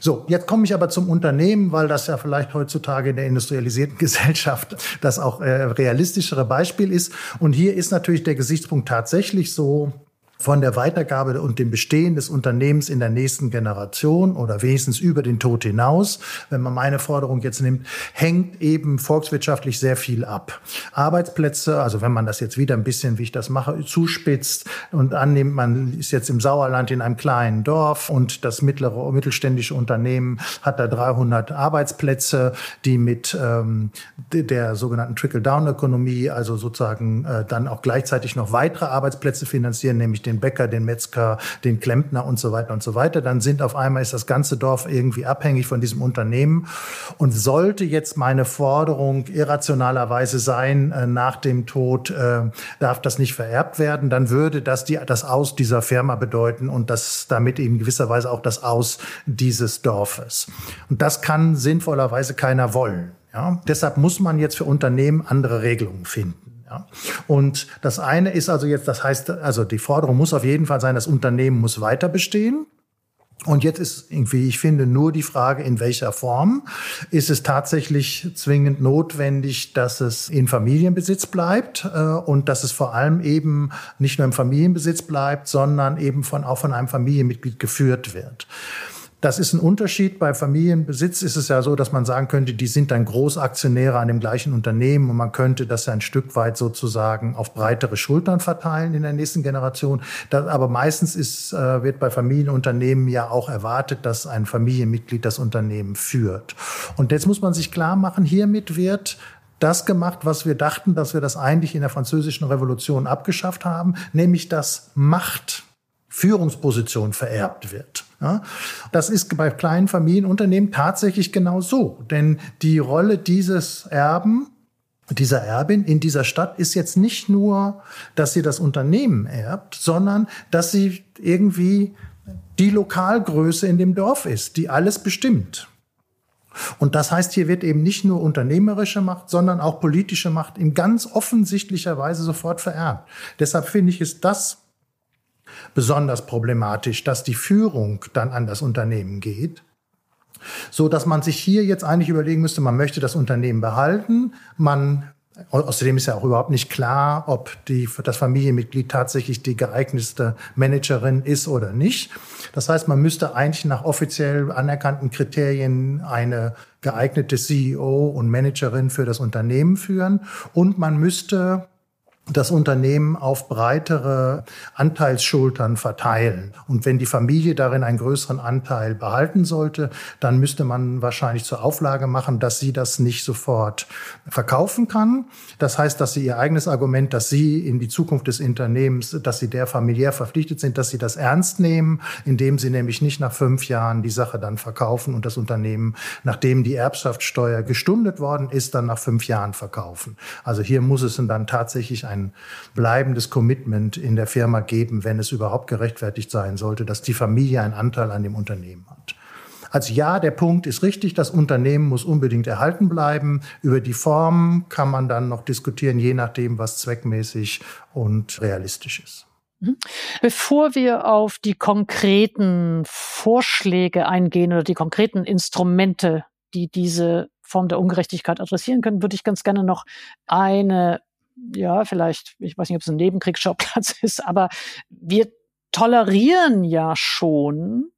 So, jetzt komme ich aber zum Unternehmen, weil das ja vielleicht heutzutage in der industrialisierten Gesellschaft das auch äh, realistischere Beispiel ist. Und hier ist natürlich der Gesichtspunkt tatsächlich so, von der Weitergabe und dem Bestehen des Unternehmens in der nächsten Generation oder wenigstens über den Tod hinaus, wenn man meine Forderung jetzt nimmt, hängt eben volkswirtschaftlich sehr viel ab. Arbeitsplätze, also wenn man das jetzt wieder ein bisschen, wie ich das mache, zuspitzt und annimmt, man ist jetzt im Sauerland in einem kleinen Dorf und das mittlere mittelständische Unternehmen hat da 300 Arbeitsplätze, die mit ähm, der sogenannten Trickle-Down-Ökonomie, also sozusagen äh, dann auch gleichzeitig noch weitere Arbeitsplätze finanzieren, nämlich den den Bäcker, den Metzger, den Klempner und so weiter und so weiter. Dann sind auf einmal ist das ganze Dorf irgendwie abhängig von diesem Unternehmen. Und sollte jetzt meine Forderung irrationalerweise sein, äh, nach dem Tod äh, darf das nicht vererbt werden, dann würde das die, das Aus dieser Firma bedeuten und das damit eben gewisserweise auch das Aus dieses Dorfes. Und das kann sinnvollerweise keiner wollen. Ja? Deshalb muss man jetzt für Unternehmen andere Regelungen finden. Ja. Und das eine ist also jetzt, das heißt, also die Forderung muss auf jeden Fall sein, das Unternehmen muss weiter bestehen. Und jetzt ist irgendwie, ich finde, nur die Frage, in welcher Form. Ist es tatsächlich zwingend notwendig, dass es in Familienbesitz bleibt äh, und dass es vor allem eben nicht nur im Familienbesitz bleibt, sondern eben von, auch von einem Familienmitglied geführt wird. Das ist ein Unterschied. Bei Familienbesitz ist es ja so, dass man sagen könnte, die sind dann Großaktionäre an dem gleichen Unternehmen und man könnte das ein Stück weit sozusagen auf breitere Schultern verteilen in der nächsten Generation. Das, aber meistens ist, äh, wird bei Familienunternehmen ja auch erwartet, dass ein Familienmitglied das Unternehmen führt. Und jetzt muss man sich klar machen, hiermit wird das gemacht, was wir dachten, dass wir das eigentlich in der französischen Revolution abgeschafft haben, nämlich dass Macht Führungsposition vererbt wird. Ja, das ist bei kleinen Familienunternehmen tatsächlich genau so. Denn die Rolle dieses Erben, dieser Erbin in dieser Stadt ist jetzt nicht nur, dass sie das Unternehmen erbt, sondern dass sie irgendwie die Lokalgröße in dem Dorf ist, die alles bestimmt. Und das heißt, hier wird eben nicht nur unternehmerische Macht, sondern auch politische Macht in ganz offensichtlicher Weise sofort vererbt. Deshalb finde ich, ist das besonders problematisch, dass die Führung dann an das Unternehmen geht. So dass man sich hier jetzt eigentlich überlegen müsste, man möchte das Unternehmen behalten, man Außerdem ist ja auch überhaupt nicht klar, ob die, das Familienmitglied tatsächlich die geeignetste Managerin ist oder nicht. Das heißt, man müsste eigentlich nach offiziell anerkannten Kriterien eine geeignete CEO und Managerin für das Unternehmen führen. Und man müsste das Unternehmen auf breitere Anteilsschultern verteilen. Und wenn die Familie darin einen größeren Anteil behalten sollte, dann müsste man wahrscheinlich zur Auflage machen, dass sie das nicht sofort verkaufen kann. Das heißt, dass sie ihr eigenes Argument, dass sie in die Zukunft des Unternehmens, dass sie der familiär verpflichtet sind, dass sie das ernst nehmen, indem sie nämlich nicht nach fünf Jahren die Sache dann verkaufen und das Unternehmen, nachdem die Erbschaftssteuer gestundet worden ist, dann nach fünf Jahren verkaufen. Also hier muss es dann tatsächlich ein bleibendes Commitment in der Firma geben, wenn es überhaupt gerechtfertigt sein sollte, dass die Familie einen Anteil an dem Unternehmen hat. Also ja, der Punkt ist richtig, das Unternehmen muss unbedingt erhalten bleiben. Über die Form kann man dann noch diskutieren, je nachdem, was zweckmäßig und realistisch ist. Mhm. Bevor wir auf die konkreten Vorschläge eingehen oder die konkreten Instrumente, die diese Form der Ungerechtigkeit adressieren können, würde ich ganz gerne noch eine ja, vielleicht, ich weiß nicht, ob es ein Nebenkriegsschauplatz ist, aber wir tolerieren ja schon,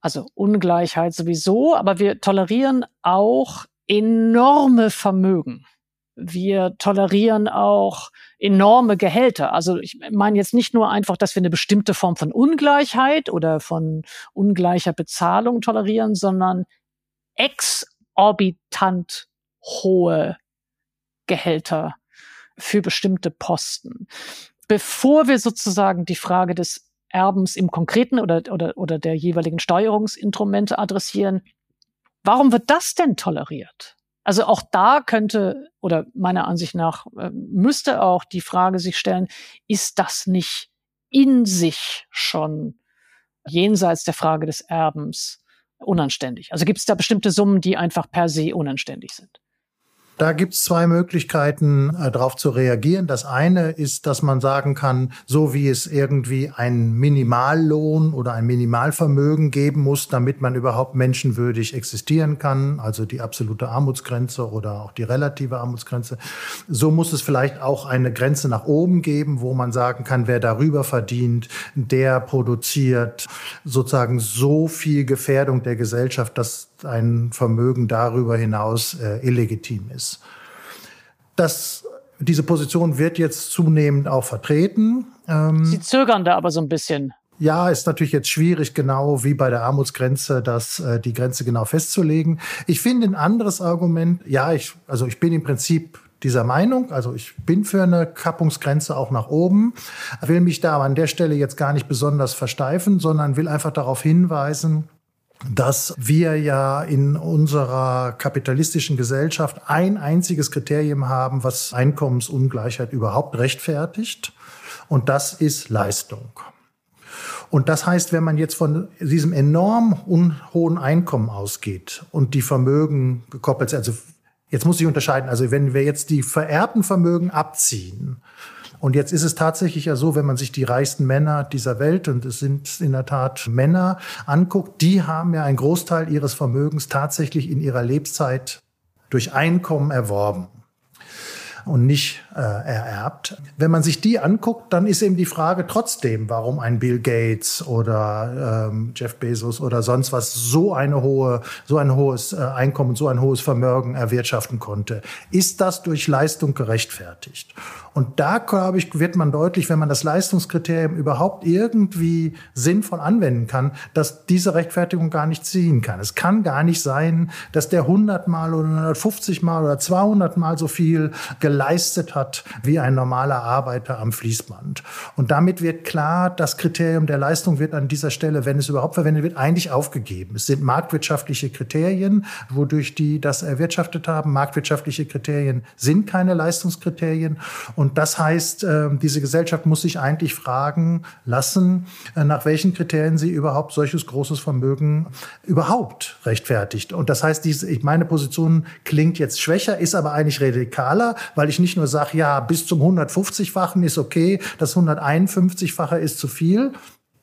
also Ungleichheit sowieso, aber wir tolerieren auch enorme Vermögen. Wir tolerieren auch enorme Gehälter. Also ich meine jetzt nicht nur einfach, dass wir eine bestimmte Form von Ungleichheit oder von ungleicher Bezahlung tolerieren, sondern exorbitant hohe Gehälter für bestimmte Posten. Bevor wir sozusagen die Frage des Erbens im Konkreten oder, oder, oder der jeweiligen Steuerungsinstrumente adressieren, warum wird das denn toleriert? Also auch da könnte oder meiner Ansicht nach äh, müsste auch die Frage sich stellen, ist das nicht in sich schon jenseits der Frage des Erbens unanständig? Also gibt es da bestimmte Summen, die einfach per se unanständig sind? Da gibt's zwei Möglichkeiten, äh, darauf zu reagieren. Das eine ist, dass man sagen kann, so wie es irgendwie einen Minimallohn oder ein Minimalvermögen geben muss, damit man überhaupt menschenwürdig existieren kann, also die absolute Armutsgrenze oder auch die relative Armutsgrenze, so muss es vielleicht auch eine Grenze nach oben geben, wo man sagen kann, wer darüber verdient, der produziert sozusagen so viel Gefährdung der Gesellschaft, dass ein Vermögen darüber hinaus äh, illegitim ist. Das, diese Position wird jetzt zunehmend auch vertreten. Ähm, Sie zögern da aber so ein bisschen. Ja, ist natürlich jetzt schwierig, genau wie bei der Armutsgrenze, das, äh, die Grenze genau festzulegen. Ich finde ein anderes Argument, ja, ich, also ich bin im Prinzip dieser Meinung. Also ich bin für eine Kappungsgrenze auch nach oben, will mich da aber an der Stelle jetzt gar nicht besonders versteifen, sondern will einfach darauf hinweisen, dass wir ja in unserer kapitalistischen Gesellschaft ein einziges Kriterium haben, was Einkommensungleichheit überhaupt rechtfertigt. Und das ist Leistung. Und das heißt, wenn man jetzt von diesem enorm hohen Einkommen ausgeht und die Vermögen gekoppelt sind, also Jetzt muss ich unterscheiden. Also wenn wir jetzt die vererbten Vermögen abziehen, und jetzt ist es tatsächlich ja so, wenn man sich die reichsten Männer dieser Welt, und es sind in der Tat Männer, anguckt, die haben ja einen Großteil ihres Vermögens tatsächlich in ihrer Lebenszeit durch Einkommen erworben und nicht äh, ererbt. Wenn man sich die anguckt, dann ist eben die Frage trotzdem, warum ein Bill Gates oder ähm, Jeff Bezos oder sonst was so eine hohe, so ein hohes äh, Einkommen, so ein hohes Vermögen erwirtschaften konnte. Ist das durch Leistung gerechtfertigt? Und da, glaube ich, wird man deutlich, wenn man das Leistungskriterium überhaupt irgendwie sinnvoll anwenden kann, dass diese Rechtfertigung gar nicht ziehen kann. Es kann gar nicht sein, dass der 100 mal oder 150 mal oder 200 mal so viel geleistet hat wie ein normaler Arbeiter am Fließband. Und damit wird klar, das Kriterium der Leistung wird an dieser Stelle, wenn es überhaupt verwendet wird, eigentlich aufgegeben. Es sind marktwirtschaftliche Kriterien, wodurch die das erwirtschaftet haben. Marktwirtschaftliche Kriterien sind keine Leistungskriterien. Und das heißt, ähm, diese Gesellschaft muss sich eigentlich fragen lassen, äh, nach welchen Kriterien sie überhaupt solches großes Vermögen überhaupt rechtfertigt. Und das heißt, meine Position klingt jetzt schwächer, ist aber eigentlich radikaler, weil ich nicht nur sage, ja, bis zum 150-fachen ist okay, das 151-fache ist zu viel.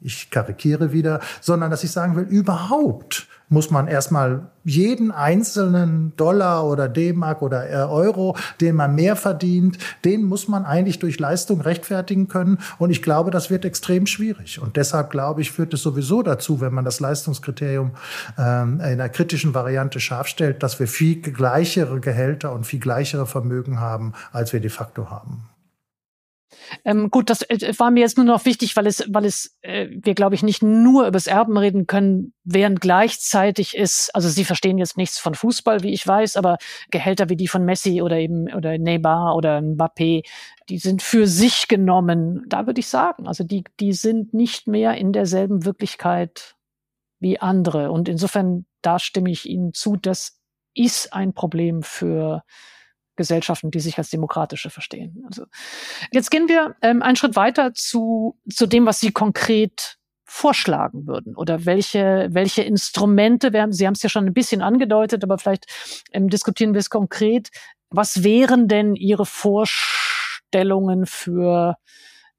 Ich karikiere wieder, sondern dass ich sagen will, überhaupt muss man erstmal jeden einzelnen Dollar oder D-Mark oder äh, Euro, den man mehr verdient, den muss man eigentlich durch Leistung rechtfertigen können. Und ich glaube, das wird extrem schwierig. Und deshalb glaube ich, führt es sowieso dazu, wenn man das Leistungskriterium ähm, in einer kritischen Variante scharf stellt, dass wir viel gleichere Gehälter und viel gleichere Vermögen haben, als wir de facto haben. Ähm, gut, das äh, war mir jetzt nur noch wichtig, weil es, weil es, äh, wir glaube ich nicht nur über das Erben reden können, während gleichzeitig ist, also Sie verstehen jetzt nichts von Fußball, wie ich weiß, aber Gehälter wie die von Messi oder eben oder Neymar oder Mbappé, die sind für sich genommen. Da würde ich sagen, also die, die sind nicht mehr in derselben Wirklichkeit wie andere. Und insofern, da stimme ich Ihnen zu, das ist ein Problem für Gesellschaften, die sich als demokratische verstehen. Also jetzt gehen wir ähm, einen Schritt weiter zu, zu dem, was Sie konkret vorschlagen würden oder welche, welche Instrumente, wir haben, Sie haben es ja schon ein bisschen angedeutet, aber vielleicht ähm, diskutieren wir es konkret. Was wären denn Ihre Vorstellungen für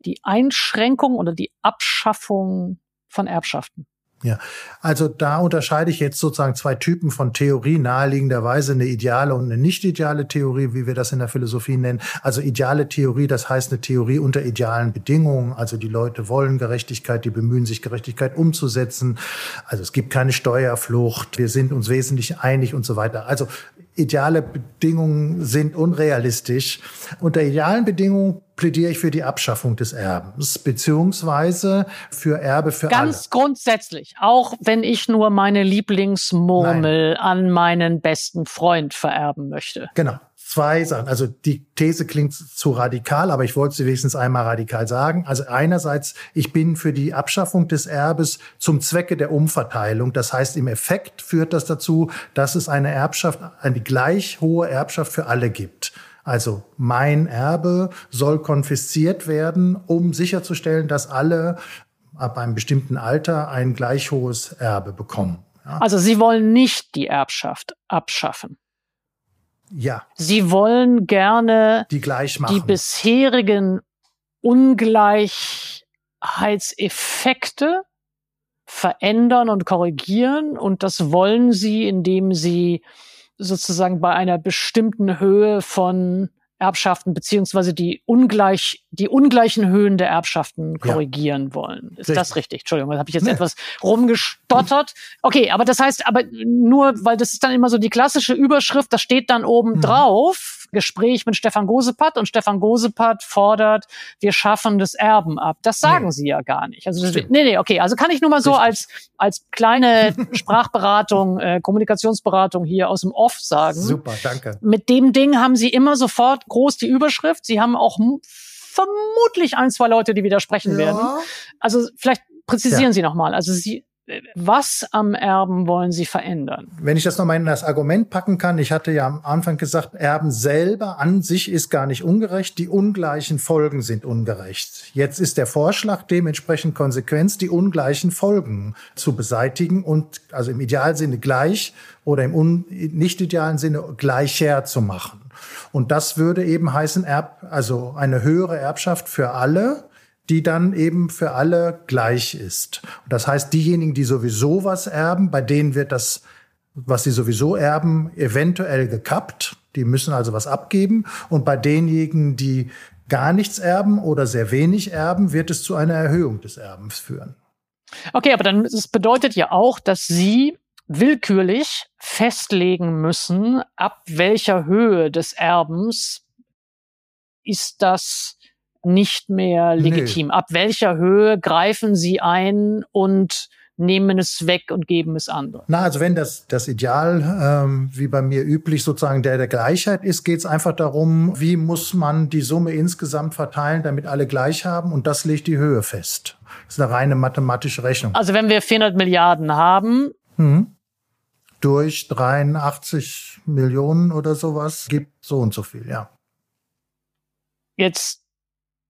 die Einschränkung oder die Abschaffung von Erbschaften? Ja, also da unterscheide ich jetzt sozusagen zwei Typen von Theorie, naheliegenderweise eine ideale und eine nicht ideale Theorie, wie wir das in der Philosophie nennen. Also ideale Theorie, das heißt eine Theorie unter idealen Bedingungen. Also die Leute wollen Gerechtigkeit, die bemühen sich, Gerechtigkeit umzusetzen. Also es gibt keine Steuerflucht, wir sind uns wesentlich einig und so weiter. Also ideale Bedingungen sind unrealistisch. Unter idealen Bedingungen plädiere ich für die Abschaffung des Erbens, beziehungsweise für Erbe für Ganz alle. Ganz grundsätzlich, auch wenn ich nur meine Lieblingsmurmel Nein. an meinen besten Freund vererben möchte. Genau. Zwei Sachen. Also die These klingt zu radikal, aber ich wollte sie wenigstens einmal radikal sagen. Also einerseits, ich bin für die Abschaffung des Erbes zum Zwecke der Umverteilung. Das heißt, im Effekt führt das dazu, dass es eine Erbschaft, eine gleich hohe Erbschaft für alle gibt. Also mein Erbe soll konfisziert werden, um sicherzustellen, dass alle ab einem bestimmten Alter ein gleich hohes Erbe bekommen. Ja. Also Sie wollen nicht die Erbschaft abschaffen. Ja. Sie wollen gerne die gleich machen. Die bisherigen Ungleichheitseffekte verändern und korrigieren und das wollen Sie, indem Sie sozusagen bei einer bestimmten Höhe von Erbschaften beziehungsweise die ungleich die ungleichen Höhen der Erbschaften korrigieren ja. wollen. Ist richtig. das richtig? Entschuldigung, da habe ich jetzt nee. etwas rumgestottert. Okay, aber das heißt, aber nur, weil das ist dann immer so die klassische Überschrift, das steht dann oben mhm. drauf Gespräch mit Stefan Gosepat und Stefan Gosepat fordert, wir schaffen das Erben ab. Das sagen nee. sie ja gar nicht. Also das, nee, nee, okay. Also kann ich nur mal so als als kleine Sprachberatung, äh, Kommunikationsberatung hier aus dem Off sagen. Super, danke. Mit dem Ding haben sie immer sofort groß die Überschrift. Sie haben auch vermutlich ein, zwei Leute, die widersprechen ja. werden. Also vielleicht präzisieren ja. Sie nochmal. Also Sie was am Erben wollen Sie verändern? Wenn ich das nochmal in das Argument packen kann, ich hatte ja am Anfang gesagt, Erben selber an sich ist gar nicht ungerecht, die ungleichen Folgen sind ungerecht. Jetzt ist der Vorschlag dementsprechend Konsequenz, die ungleichen Folgen zu beseitigen und also im Idealsinne gleich oder im nicht idealen Sinne gleicher zu machen. Und das würde eben heißen, Erb, also eine höhere Erbschaft für alle, die dann eben für alle gleich ist. Das heißt, diejenigen, die sowieso was erben, bei denen wird das, was sie sowieso erben, eventuell gekappt. Die müssen also was abgeben. Und bei denjenigen, die gar nichts erben oder sehr wenig erben, wird es zu einer Erhöhung des Erbens führen. Okay, aber dann das bedeutet ja auch, dass Sie willkürlich festlegen müssen, ab welcher Höhe des Erbens ist das nicht mehr legitim. Nee. Ab welcher Höhe greifen Sie ein und nehmen es weg und geben es anderen? Na, also wenn das, das Ideal, ähm, wie bei mir üblich, sozusagen der der Gleichheit ist, geht es einfach darum, wie muss man die Summe insgesamt verteilen, damit alle gleich haben und das legt die Höhe fest. Das ist eine reine mathematische Rechnung. Also wenn wir 400 Milliarden haben, mhm. durch 83 Millionen oder sowas, gibt so und so viel, ja. Jetzt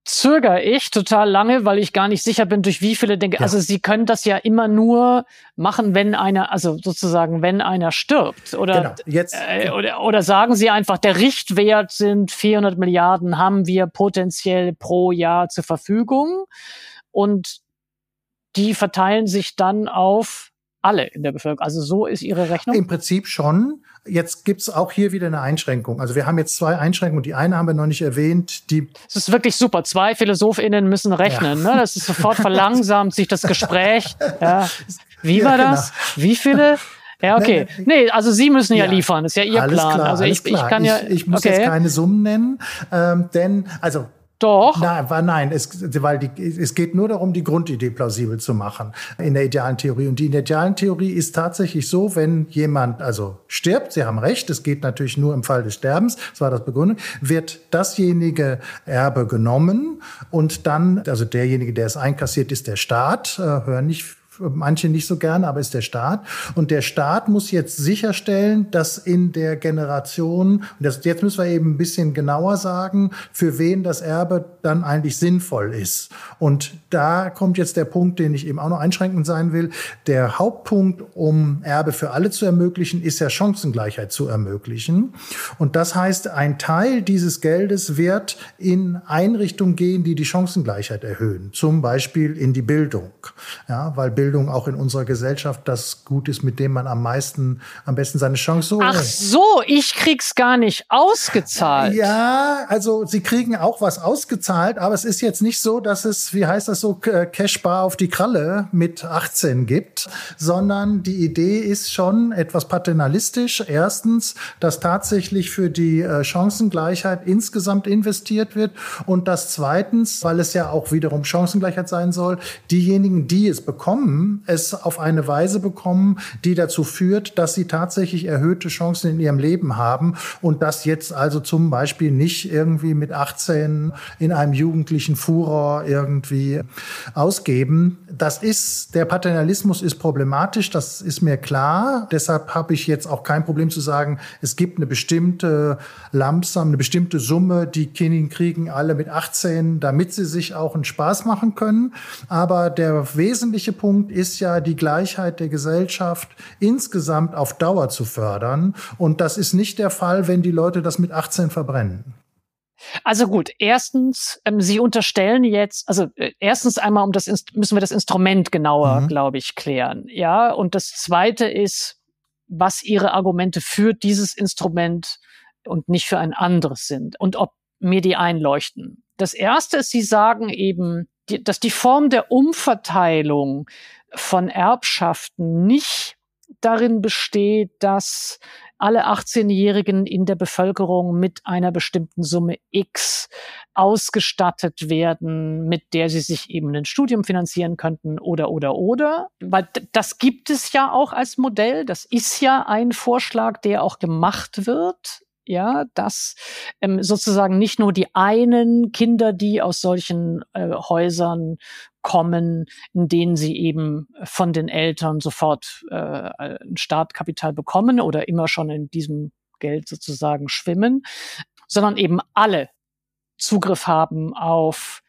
zögere ich total lange, weil ich gar nicht sicher bin, durch wie viele denke. Ja. Also sie können das ja immer nur machen, wenn einer, also sozusagen, wenn einer stirbt. Oder, genau. Jetzt, äh, oder, oder sagen sie einfach, der Richtwert sind 400 Milliarden, haben wir potenziell pro Jahr zur Verfügung. Und die verteilen sich dann auf alle in der Bevölkerung. Also so ist ihre Rechnung? Im Prinzip schon. Jetzt gibt's auch hier wieder eine Einschränkung. Also wir haben jetzt zwei Einschränkungen. Die eine haben wir noch nicht erwähnt. Die das ist wirklich super. Zwei PhilosophInnen müssen rechnen. Ja. Ne? Das ist sofort verlangsamt sich das Gespräch. Ja. Wie ja, war das? Genau. Wie viele? Ja, okay. Nee, also Sie müssen ja, ja, liefern, das ist ja Ihr alles Plan. Klar, also ich, ich kann ja. Ich, ich muss okay. jetzt keine Summen nennen, ähm, denn also doch. Nein, nein, es, weil die, es geht nur darum, die Grundidee plausibel zu machen in der idealen Theorie. Und die idealen Theorie ist tatsächlich so, wenn jemand also stirbt, Sie haben recht, es geht natürlich nur im Fall des Sterbens, das war das Begründung, wird dasjenige Erbe genommen und dann, also derjenige, der es einkassiert, ist der Staat, äh, hören nicht manche nicht so gerne, aber ist der Staat. Und der Staat muss jetzt sicherstellen, dass in der Generation, das, jetzt müssen wir eben ein bisschen genauer sagen, für wen das Erbe dann eigentlich sinnvoll ist. Und da kommt jetzt der Punkt, den ich eben auch noch einschränkend sein will. Der Hauptpunkt, um Erbe für alle zu ermöglichen, ist ja Chancengleichheit zu ermöglichen. Und das heißt, ein Teil dieses Geldes wird in Einrichtungen gehen, die die Chancengleichheit erhöhen. Zum Beispiel in die Bildung. Ja, weil Bildung Bildung auch in unserer Gesellschaft das Gut ist, mit dem man am meisten, am besten seine Chance so. Ach so, ich krieg's gar nicht ausgezahlt. Ja, also sie kriegen auch was ausgezahlt, aber es ist jetzt nicht so, dass es, wie heißt das so, Cashbar auf die Kralle mit 18 gibt, sondern die Idee ist schon etwas paternalistisch. Erstens, dass tatsächlich für die äh, Chancengleichheit insgesamt investiert wird und dass zweitens, weil es ja auch wiederum Chancengleichheit sein soll, diejenigen, die es bekommen, es auf eine Weise bekommen, die dazu führt, dass sie tatsächlich erhöhte Chancen in ihrem Leben haben und das jetzt also zum Beispiel nicht irgendwie mit 18 in einem jugendlichen Furor irgendwie ausgeben. Das ist, der Paternalismus ist problematisch, das ist mir klar. Deshalb habe ich jetzt auch kein Problem zu sagen, es gibt eine bestimmte Lamsam, eine bestimmte Summe, die Kinder kriegen alle mit 18, damit sie sich auch einen Spaß machen können. Aber der wesentliche Punkt ist ja, die Gleichheit der Gesellschaft insgesamt auf Dauer zu fördern. Und das ist nicht der Fall, wenn die Leute das mit 18 verbrennen. Also gut, erstens, ähm, Sie unterstellen jetzt, also äh, erstens einmal um das müssen wir das Instrument genauer, mhm. glaube ich, klären. Ja, und das zweite ist, was Ihre Argumente für dieses Instrument und nicht für ein anderes sind und ob mir die einleuchten. Das erste ist, Sie sagen eben, die, dass die Form der Umverteilung von Erbschaften nicht darin besteht, dass alle 18-Jährigen in der Bevölkerung mit einer bestimmten Summe X ausgestattet werden, mit der sie sich eben ein Studium finanzieren könnten oder oder oder. Weil das gibt es ja auch als Modell. Das ist ja ein Vorschlag, der auch gemacht wird ja, dass ähm, sozusagen nicht nur die einen Kinder, die aus solchen äh, Häusern kommen, in denen sie eben von den Eltern sofort äh, ein Startkapital bekommen oder immer schon in diesem Geld sozusagen schwimmen, sondern eben alle Zugriff haben auf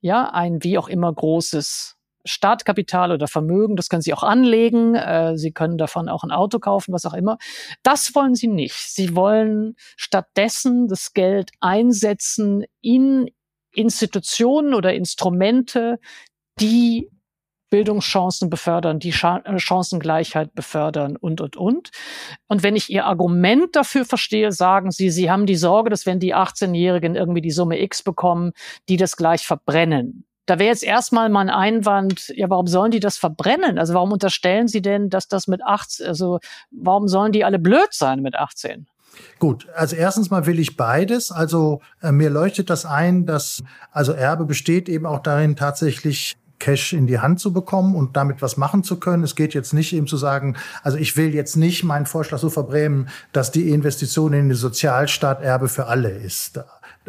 ja ein wie auch immer großes Startkapital oder Vermögen, das können Sie auch anlegen, äh, Sie können davon auch ein Auto kaufen, was auch immer. Das wollen Sie nicht. Sie wollen stattdessen das Geld einsetzen in Institutionen oder Instrumente, die Bildungschancen befördern, die äh, Chancengleichheit befördern und, und, und. Und wenn ich Ihr Argument dafür verstehe, sagen Sie, Sie haben die Sorge, dass wenn die 18-Jährigen irgendwie die Summe X bekommen, die das gleich verbrennen. Da wäre jetzt erstmal mein Einwand, ja, warum sollen die das verbrennen? Also warum unterstellen Sie denn, dass das mit 18, also warum sollen die alle blöd sein mit 18? Gut, also erstens mal will ich beides. Also äh, mir leuchtet das ein, dass also Erbe besteht eben auch darin, tatsächlich Cash in die Hand zu bekommen und damit was machen zu können. Es geht jetzt nicht eben zu sagen, also ich will jetzt nicht meinen Vorschlag so verbrämen, dass die Investition in den Sozialstaat Erbe für alle ist.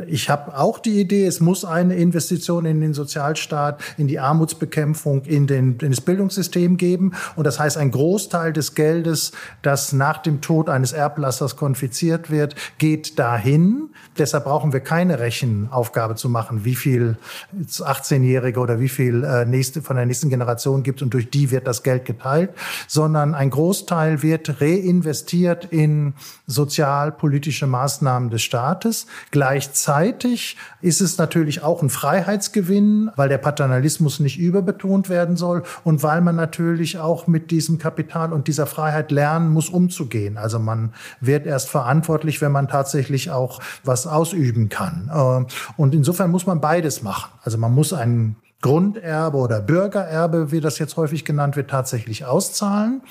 Ich habe auch die Idee, es muss eine Investition in den Sozialstaat, in die Armutsbekämpfung, in, den, in das Bildungssystem geben. Und das heißt, ein Großteil des Geldes, das nach dem Tod eines Erblassers konfiziert wird, geht dahin. Deshalb brauchen wir keine Rechenaufgabe zu machen, wie viel 18-Jährige oder wie viel äh, nächste, von der nächsten Generation gibt und durch die wird das Geld geteilt, sondern ein Großteil wird reinvestiert in sozialpolitische Maßnahmen des Staates. Gleichzeitig Gleichzeitig ist es natürlich auch ein Freiheitsgewinn, weil der Paternalismus nicht überbetont werden soll und weil man natürlich auch mit diesem Kapital und dieser Freiheit lernen muss, umzugehen. Also man wird erst verantwortlich, wenn man tatsächlich auch was ausüben kann. Äh, und insofern muss man beides machen. Also man muss einen Grunderbe oder Bürgererbe, wie das jetzt häufig genannt wird, tatsächlich auszahlen.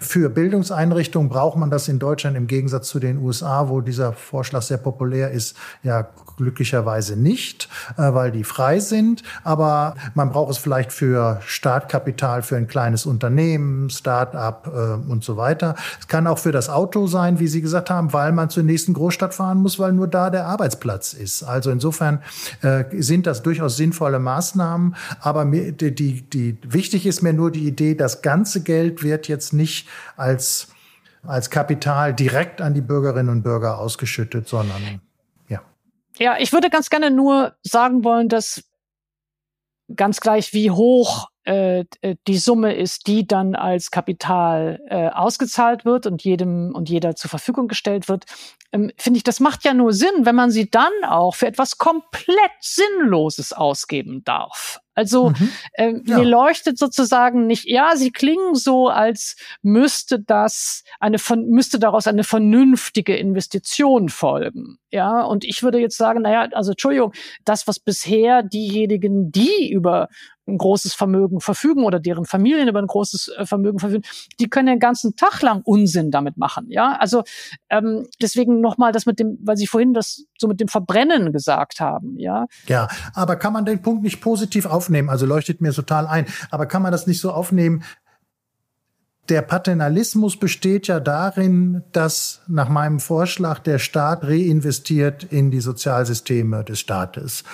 Für Bildungseinrichtungen braucht man das in Deutschland im Gegensatz zu den USA, wo dieser Vorschlag sehr populär ist, ja glücklicherweise nicht, äh, weil die frei sind. Aber man braucht es vielleicht für Startkapital für ein kleines Unternehmen, Start-up äh, und so weiter. Es kann auch für das Auto sein, wie Sie gesagt haben, weil man zur nächsten Großstadt fahren muss, weil nur da der Arbeitsplatz ist. Also insofern äh, sind das durchaus sinnvolle Maßnahmen. Aber mir, die, die, die, wichtig ist mir nur die Idee, das ganze Geld wird jetzt nicht als, als Kapital direkt an die Bürgerinnen und Bürger ausgeschüttet, sondern ja. Ich würde ganz gerne nur sagen wollen, dass ganz gleich wie hoch äh, die Summe ist, die dann als Kapital äh, ausgezahlt wird und jedem und jeder zur Verfügung gestellt wird, ähm, finde ich, das macht ja nur Sinn, wenn man sie dann auch für etwas komplett Sinnloses ausgeben darf. Also mhm. äh, ja. mir leuchtet sozusagen nicht, ja, sie klingen so, als müsste das eine von müsste daraus eine vernünftige Investition folgen. Ja, und ich würde jetzt sagen, naja, also Entschuldigung, das, was bisher diejenigen, die über ein großes Vermögen verfügen oder deren Familien über ein großes äh, Vermögen verfügen, die können den ganzen Tag lang Unsinn damit machen. Ja, also ähm, deswegen nochmal das mit dem, weil Sie vorhin das so mit dem Verbrennen gesagt haben. Ja, ja, aber kann man den Punkt nicht positiv aufnehmen? Also leuchtet mir total ein. Aber kann man das nicht so aufnehmen? Der Paternalismus besteht ja darin, dass nach meinem Vorschlag der Staat reinvestiert in die Sozialsysteme des Staates.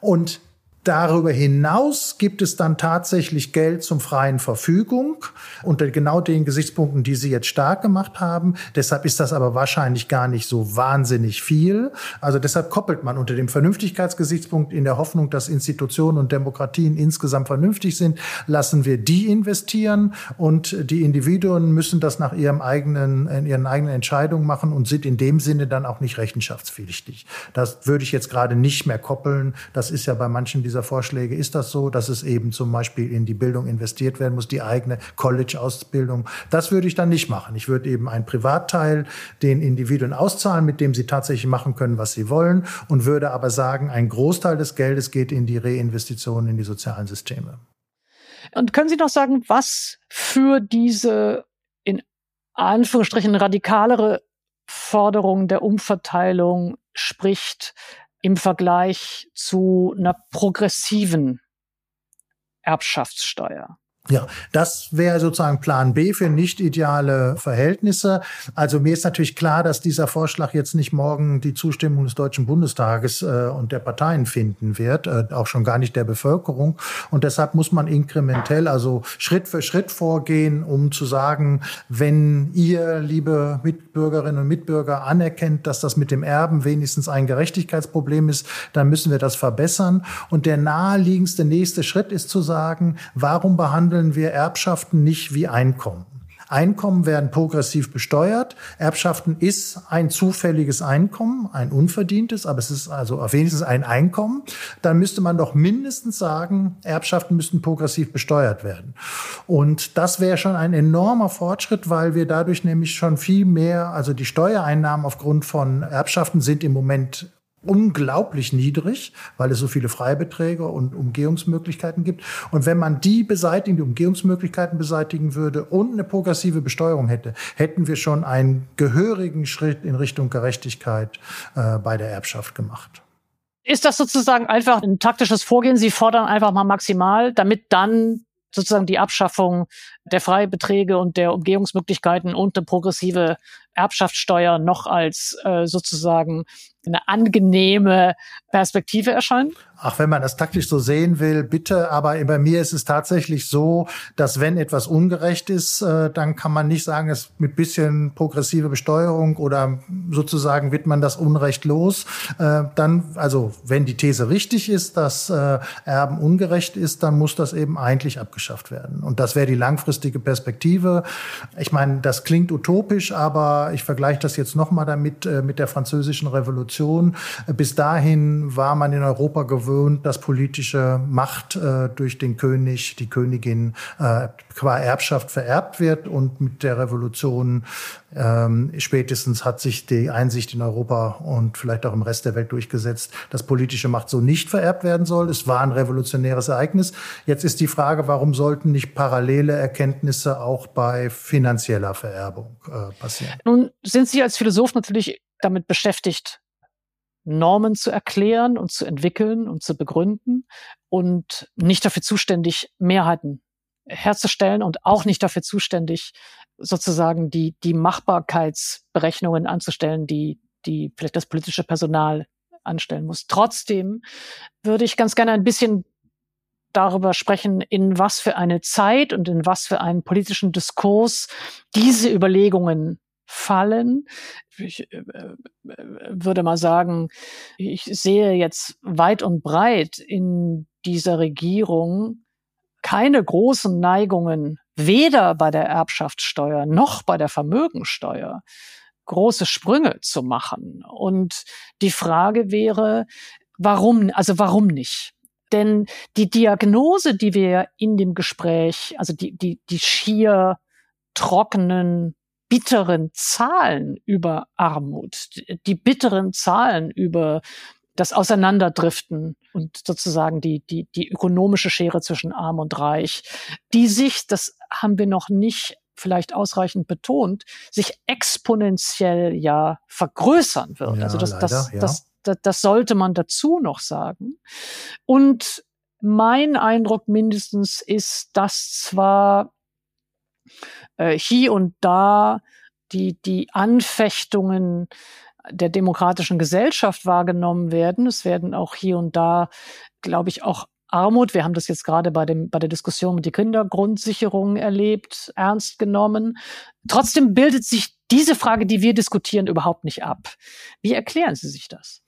Und Darüber hinaus gibt es dann tatsächlich Geld zum freien Verfügung unter genau den Gesichtspunkten, die Sie jetzt stark gemacht haben. Deshalb ist das aber wahrscheinlich gar nicht so wahnsinnig viel. Also deshalb koppelt man unter dem Vernünftigkeitsgesichtspunkt in der Hoffnung, dass Institutionen und Demokratien insgesamt vernünftig sind, lassen wir die investieren und die Individuen müssen das nach ihrem eigenen, in ihren eigenen Entscheidungen machen und sind in dem Sinne dann auch nicht rechenschaftspflichtig. Das würde ich jetzt gerade nicht mehr koppeln. Das ist ja bei manchen dieser Vorschläge ist das so, dass es eben zum Beispiel in die Bildung investiert werden muss, die eigene College-Ausbildung. Das würde ich dann nicht machen. Ich würde eben einen Privatteil den Individuen auszahlen, mit dem sie tatsächlich machen können, was sie wollen, und würde aber sagen, ein Großteil des Geldes geht in die Reinvestitionen in die sozialen Systeme. Und können Sie noch sagen, was für diese in Anführungsstrichen radikalere Forderung der Umverteilung spricht, im Vergleich zu einer progressiven Erbschaftssteuer? Ja, das wäre sozusagen Plan B für nicht ideale Verhältnisse. Also mir ist natürlich klar, dass dieser Vorschlag jetzt nicht morgen die Zustimmung des Deutschen Bundestages äh, und der Parteien finden wird, äh, auch schon gar nicht der Bevölkerung. Und deshalb muss man inkrementell, also Schritt für Schritt vorgehen, um zu sagen, wenn ihr, liebe Mitbürgerinnen und Mitbürger, anerkennt, dass das mit dem Erben wenigstens ein Gerechtigkeitsproblem ist, dann müssen wir das verbessern. Und der naheliegendste nächste Schritt ist zu sagen, warum behandeln behandeln wir Erbschaften nicht wie Einkommen. Einkommen werden progressiv besteuert. Erbschaften ist ein zufälliges Einkommen, ein unverdientes, aber es ist also wenigstens ein Einkommen. Dann müsste man doch mindestens sagen, Erbschaften müssten progressiv besteuert werden. Und das wäre schon ein enormer Fortschritt, weil wir dadurch nämlich schon viel mehr, also die Steuereinnahmen aufgrund von Erbschaften sind im Moment unglaublich niedrig, weil es so viele Freibeträge und Umgehungsmöglichkeiten gibt. Und wenn man die beseitigen, die Umgehungsmöglichkeiten beseitigen würde und eine progressive Besteuerung hätte, hätten wir schon einen gehörigen Schritt in Richtung Gerechtigkeit äh, bei der Erbschaft gemacht. Ist das sozusagen einfach ein taktisches Vorgehen? Sie fordern einfach mal maximal, damit dann sozusagen die Abschaffung der Freibeträge und der Umgehungsmöglichkeiten und eine progressive Erbschaftssteuer noch als äh, sozusagen eine angenehme Perspektive erscheinen? Ach, wenn man das taktisch so sehen will, bitte. Aber bei mir ist es tatsächlich so, dass wenn etwas ungerecht ist, äh, dann kann man nicht sagen, es mit bisschen progressive Besteuerung oder sozusagen wird man das Unrecht los. Äh, dann, also wenn die These richtig ist, dass äh, Erben ungerecht ist, dann muss das eben eigentlich abgeschafft werden. Und das wäre die langfristige Perspektive. Ich meine, das klingt utopisch, aber ich vergleiche das jetzt nochmal damit mit der französischen Revolution. Bis dahin war man in Europa gewöhnt, dass politische Macht äh, durch den König, die Königin äh, qua Erbschaft vererbt wird. Und mit der Revolution ähm, spätestens hat sich die Einsicht in Europa und vielleicht auch im Rest der Welt durchgesetzt, dass politische Macht so nicht vererbt werden soll. Es war ein revolutionäres Ereignis. Jetzt ist die Frage, warum sollten nicht parallele Erkenntnisse auch bei finanzieller Vererbung äh, passieren? Nun sind Sie als Philosoph natürlich damit beschäftigt, Normen zu erklären und zu entwickeln und zu begründen und nicht dafür zuständig, Mehrheiten herzustellen und auch nicht dafür zuständig, sozusagen die, die Machbarkeitsberechnungen anzustellen, die, die vielleicht das politische Personal anstellen muss. Trotzdem würde ich ganz gerne ein bisschen darüber sprechen, in was für eine Zeit und in was für einen politischen Diskurs diese Überlegungen fallen. Ich äh, äh, würde mal sagen, ich sehe jetzt weit und breit in dieser Regierung keine großen Neigungen, weder bei der Erbschaftssteuer noch bei der Vermögensteuer große Sprünge zu machen. Und die Frage wäre, warum, also warum nicht? Denn die Diagnose, die wir in dem Gespräch, also die, die, die schier trockenen bitteren Zahlen über Armut, die bitteren Zahlen über das Auseinanderdriften und sozusagen die, die, die ökonomische Schere zwischen Arm und Reich, die sich, das haben wir noch nicht vielleicht ausreichend betont, sich exponentiell ja vergrößern wird. Ja, also das, leider, das, ja. das, das, das sollte man dazu noch sagen. Und mein Eindruck mindestens ist, dass zwar äh, hier und da die, die Anfechtungen der demokratischen Gesellschaft wahrgenommen werden. Es werden auch hier und da, glaube ich, auch Armut, wir haben das jetzt gerade bei, dem, bei der Diskussion mit der Kindergrundsicherung erlebt, ernst genommen. Trotzdem bildet sich diese Frage, die wir diskutieren, überhaupt nicht ab. Wie erklären Sie sich das?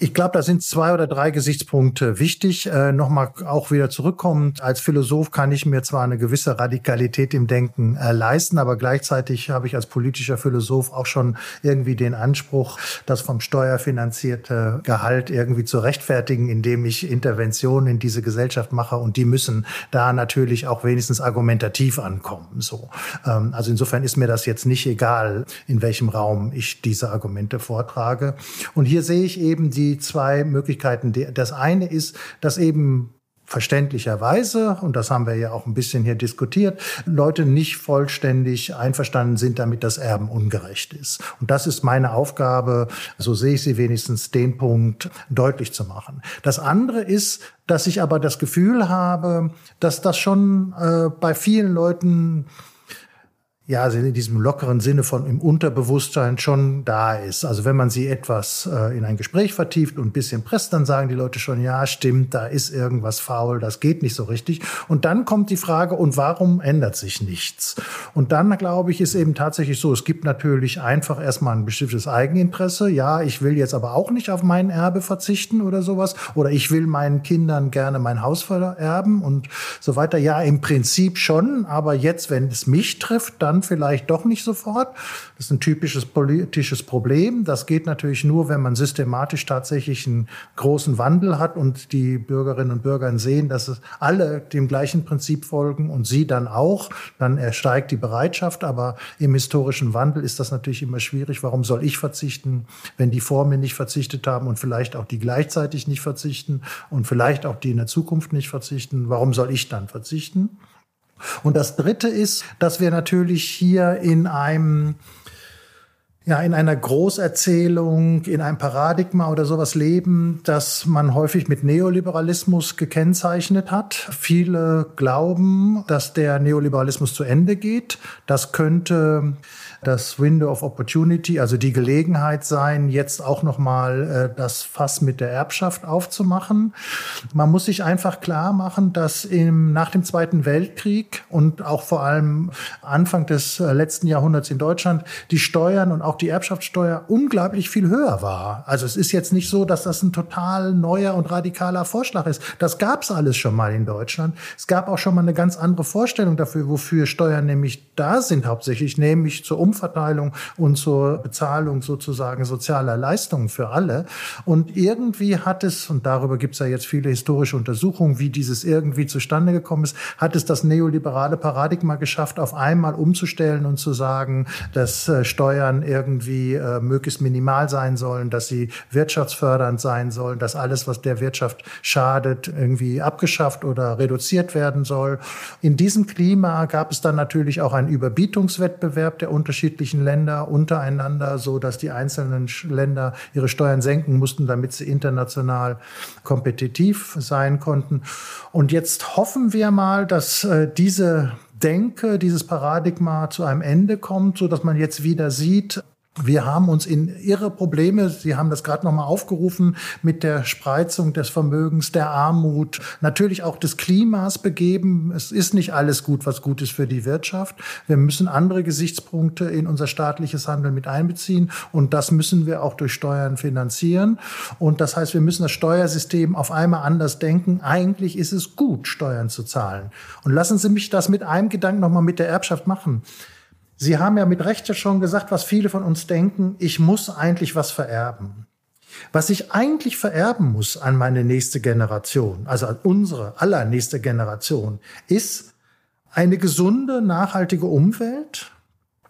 Ich glaube, da sind zwei oder drei Gesichtspunkte wichtig. Äh, Nochmal auch wieder zurückkommend. Als Philosoph kann ich mir zwar eine gewisse Radikalität im Denken äh, leisten, aber gleichzeitig habe ich als politischer Philosoph auch schon irgendwie den Anspruch, das vom steuerfinanzierte Gehalt irgendwie zu rechtfertigen, indem ich Interventionen in diese Gesellschaft mache und die müssen da natürlich auch wenigstens argumentativ ankommen. So, ähm, also insofern ist mir das jetzt nicht egal, in welchem Raum ich diese Argumente vortrage. Und hier sehe ich eben die zwei Möglichkeiten. Das eine ist, dass eben verständlicherweise, und das haben wir ja auch ein bisschen hier diskutiert, Leute nicht vollständig einverstanden sind damit, dass Erben ungerecht ist. Und das ist meine Aufgabe, so sehe ich sie wenigstens, den Punkt deutlich zu machen. Das andere ist, dass ich aber das Gefühl habe, dass das schon äh, bei vielen Leuten ja, in diesem lockeren Sinne von im Unterbewusstsein schon da ist. Also wenn man sie etwas äh, in ein Gespräch vertieft und ein bisschen presst, dann sagen die Leute schon, ja, stimmt, da ist irgendwas faul, das geht nicht so richtig. Und dann kommt die Frage, und warum ändert sich nichts? Und dann, glaube ich, ist eben tatsächlich so, es gibt natürlich einfach erstmal ein bestimmtes Eigeninteresse. Ja, ich will jetzt aber auch nicht auf mein Erbe verzichten oder sowas. Oder ich will meinen Kindern gerne mein Haus vererben und so weiter. Ja, im Prinzip schon. Aber jetzt, wenn es mich trifft, dann dann vielleicht doch nicht sofort. Das ist ein typisches politisches Problem. Das geht natürlich nur, wenn man systematisch tatsächlich einen großen Wandel hat und die Bürgerinnen und Bürger sehen, dass es alle dem gleichen Prinzip folgen und sie dann auch. Dann ersteigt die Bereitschaft. Aber im historischen Wandel ist das natürlich immer schwierig. Warum soll ich verzichten, wenn die vor mir nicht verzichtet haben und vielleicht auch die gleichzeitig nicht verzichten und vielleicht auch die in der Zukunft nicht verzichten? Warum soll ich dann verzichten? Und das Dritte ist, dass wir natürlich hier in einem ja, in einer Großerzählung, in einem Paradigma oder sowas leben, das man häufig mit Neoliberalismus gekennzeichnet hat. Viele glauben, dass der Neoliberalismus zu Ende geht. Das könnte das Window of Opportunity, also die Gelegenheit sein, jetzt auch noch mal äh, das Fass mit der Erbschaft aufzumachen. Man muss sich einfach klar machen, dass im, nach dem Zweiten Weltkrieg und auch vor allem Anfang des äh, letzten Jahrhunderts in Deutschland die Steuern und auch die Erbschaftssteuer unglaublich viel höher war. Also es ist jetzt nicht so, dass das ein total neuer und radikaler Vorschlag ist. Das gab es alles schon mal in Deutschland. Es gab auch schon mal eine ganz andere Vorstellung dafür, wofür Steuern nämlich da sind hauptsächlich, nämlich zur Umverteilung und zur Bezahlung sozusagen sozialer Leistungen für alle. Und irgendwie hat es, und darüber gibt es ja jetzt viele historische Untersuchungen, wie dieses irgendwie zustande gekommen ist, hat es das neoliberale Paradigma geschafft, auf einmal umzustellen und zu sagen, dass äh, Steuern irgendwie äh, möglichst minimal sein sollen, dass sie wirtschaftsfördernd sein sollen, dass alles, was der Wirtschaft schadet, irgendwie abgeschafft oder reduziert werden soll. In diesem Klima gab es dann natürlich auch einen Überbietungswettbewerb der unterschiedlichen unterschiedlichen Länder untereinander, so dass die einzelnen Länder ihre Steuern senken mussten, damit sie international kompetitiv sein konnten. Und jetzt hoffen wir mal, dass äh, diese Denke, dieses Paradigma zu einem Ende kommt, so dass man jetzt wieder sieht, wir haben uns in irre Probleme, Sie haben das gerade nochmal aufgerufen, mit der Spreizung des Vermögens, der Armut, natürlich auch des Klimas begeben. Es ist nicht alles gut, was gut ist für die Wirtschaft. Wir müssen andere Gesichtspunkte in unser staatliches Handeln mit einbeziehen und das müssen wir auch durch Steuern finanzieren. Und das heißt, wir müssen das Steuersystem auf einmal anders denken. Eigentlich ist es gut, Steuern zu zahlen. Und lassen Sie mich das mit einem Gedanken nochmal mit der Erbschaft machen. Sie haben ja mit Recht schon gesagt, was viele von uns denken, ich muss eigentlich was vererben. Was ich eigentlich vererben muss an meine nächste Generation, also an unsere allernächste Generation, ist eine gesunde, nachhaltige Umwelt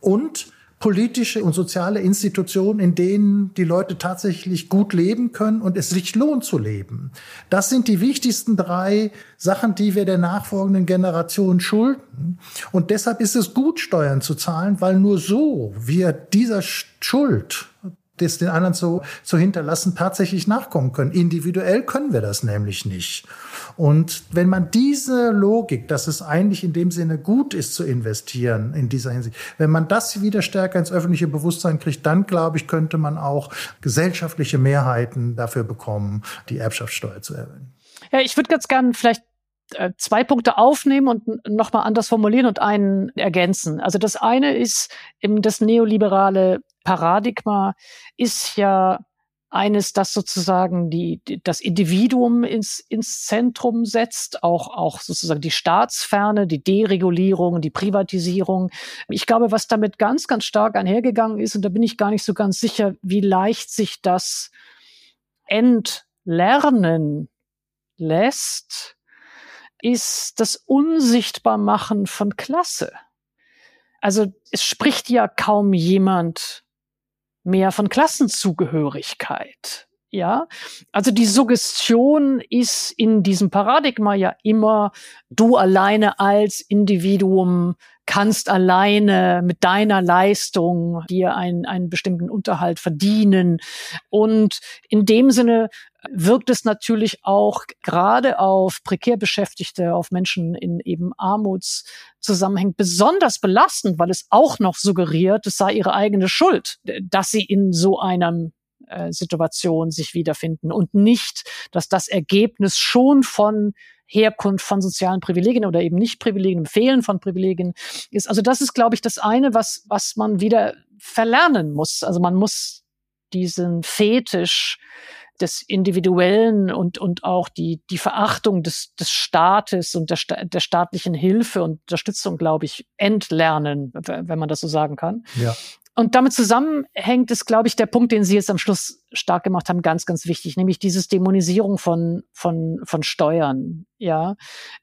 und politische und soziale Institutionen, in denen die Leute tatsächlich gut leben können und es sich lohnt zu leben. Das sind die wichtigsten drei Sachen, die wir der nachfolgenden Generation schulden. Und deshalb ist es gut, Steuern zu zahlen, weil nur so wir dieser Schuld das den anderen zu, zu hinterlassen, tatsächlich nachkommen können. Individuell können wir das nämlich nicht. Und wenn man diese Logik, dass es eigentlich in dem Sinne gut ist zu investieren in dieser Hinsicht, wenn man das wieder stärker ins öffentliche Bewusstsein kriegt, dann glaube ich, könnte man auch gesellschaftliche Mehrheiten dafür bekommen, die Erbschaftssteuer zu erhöhen. Ja, ich würde ganz gerne vielleicht äh, zwei Punkte aufnehmen und nochmal anders formulieren und einen ergänzen. Also das eine ist eben das neoliberale Paradigma ist ja eines, das sozusagen die, das Individuum ins, ins Zentrum setzt, auch, auch sozusagen die Staatsferne, die Deregulierung, die Privatisierung. Ich glaube, was damit ganz, ganz stark einhergegangen ist, und da bin ich gar nicht so ganz sicher, wie leicht sich das entlernen lässt, ist das Unsichtbarmachen von Klasse. Also es spricht ja kaum jemand mehr von Klassenzugehörigkeit. Ja, also die Suggestion ist in diesem Paradigma ja immer, du alleine als Individuum kannst alleine mit deiner Leistung dir einen, einen bestimmten Unterhalt verdienen. Und in dem Sinne wirkt es natürlich auch gerade auf prekär Beschäftigte, auf Menschen in eben Armutszusammenhängen besonders belastend, weil es auch noch suggeriert, es sei ihre eigene Schuld, dass sie in so einem äh, Situation sich wiederfinden und nicht, dass das Ergebnis schon von Herkunft von sozialen Privilegien oder eben nicht Privilegien, Fehlen von Privilegien ist. Also das ist, glaube ich, das eine, was, was man wieder verlernen muss. Also man muss diesen Fetisch des Individuellen und, und auch die, die Verachtung des, des Staates und der, der staatlichen Hilfe und Unterstützung, glaube ich, entlernen, wenn man das so sagen kann. Ja. Und damit zusammenhängt es, glaube ich, der Punkt, den Sie jetzt am Schluss stark gemacht haben, ganz, ganz wichtig, nämlich dieses Dämonisierung von, von, von Steuern. Ja,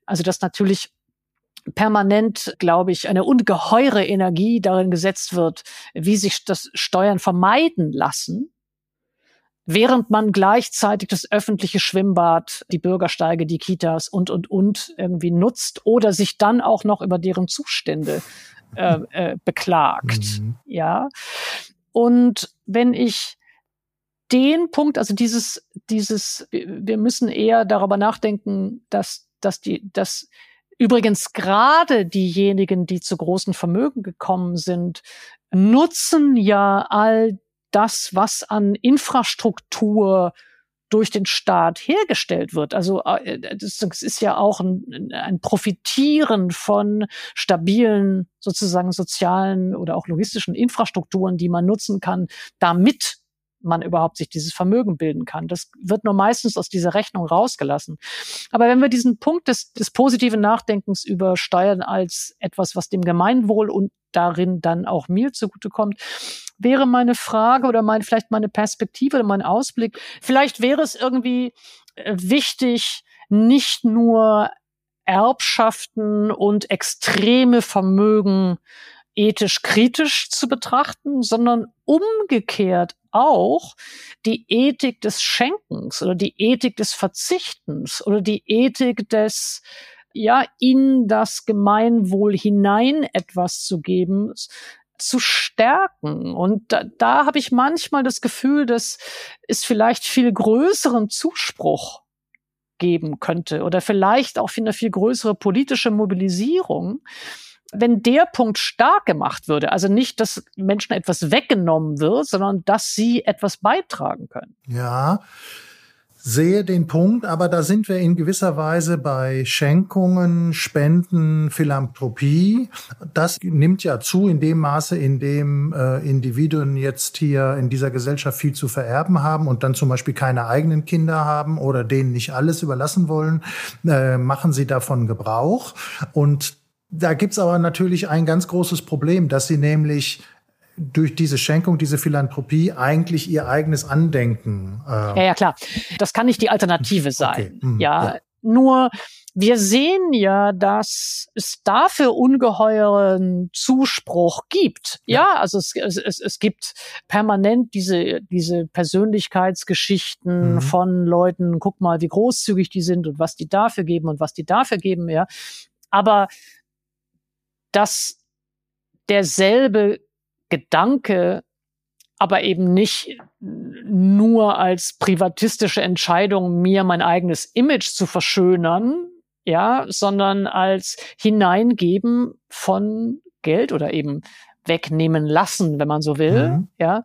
also dass natürlich permanent, glaube ich, eine ungeheure Energie darin gesetzt wird, wie sich das Steuern vermeiden lassen, während man gleichzeitig das öffentliche Schwimmbad, die Bürgersteige, die Kitas und, und, und irgendwie nutzt oder sich dann auch noch über deren Zustände äh, äh, beklagt. Mhm. Ja. Und wenn ich den Punkt, also dieses, dieses, wir müssen eher darüber nachdenken, dass, dass die, dass übrigens gerade diejenigen, die zu großen Vermögen gekommen sind, nutzen ja all das, was an Infrastruktur durch den Staat hergestellt wird. Also äh, das ist ja auch ein, ein Profitieren von stabilen sozusagen sozialen oder auch logistischen Infrastrukturen, die man nutzen kann, damit man überhaupt sich dieses Vermögen bilden kann. Das wird nur meistens aus dieser Rechnung rausgelassen. Aber wenn wir diesen Punkt des, des positiven Nachdenkens über Steuern als etwas, was dem Gemeinwohl und darin dann auch mir zugutekommt, wäre meine Frage oder mein, vielleicht meine Perspektive oder mein Ausblick. Vielleicht wäre es irgendwie äh, wichtig, nicht nur Erbschaften und extreme Vermögen ethisch kritisch zu betrachten, sondern umgekehrt auch die Ethik des Schenkens oder die Ethik des Verzichtens oder die Ethik des ja in das Gemeinwohl hinein etwas zu geben, zu stärken. Und da, da habe ich manchmal das Gefühl, dass es vielleicht viel größeren Zuspruch geben könnte oder vielleicht auch eine viel größere politische Mobilisierung, wenn der Punkt stark gemacht würde, also nicht, dass Menschen etwas weggenommen wird, sondern dass sie etwas beitragen können. Ja, sehe den Punkt, aber da sind wir in gewisser Weise bei Schenkungen, Spenden, Philanthropie. Das nimmt ja zu in dem Maße, in dem äh, Individuen jetzt hier in dieser Gesellschaft viel zu vererben haben und dann zum Beispiel keine eigenen Kinder haben oder denen nicht alles überlassen wollen, äh, machen sie davon Gebrauch. Und da gibt's aber natürlich ein ganz großes Problem, dass sie nämlich durch diese Schenkung, diese Philanthropie eigentlich ihr eigenes Andenken. Äh ja, ja, klar. Das kann nicht die Alternative sein. Okay. Mhm, ja, ja, nur wir sehen ja, dass es dafür ungeheuren Zuspruch gibt. Ja, ja also es, es, es gibt permanent diese, diese Persönlichkeitsgeschichten mhm. von Leuten, guck mal, wie großzügig die sind und was die dafür geben und was die dafür geben, ja. Aber dass derselbe Gedanke aber eben nicht nur als privatistische Entscheidung, mir mein eigenes Image zu verschönern, ja, sondern als Hineingeben von Geld oder eben wegnehmen lassen, wenn man so will, mhm. ja,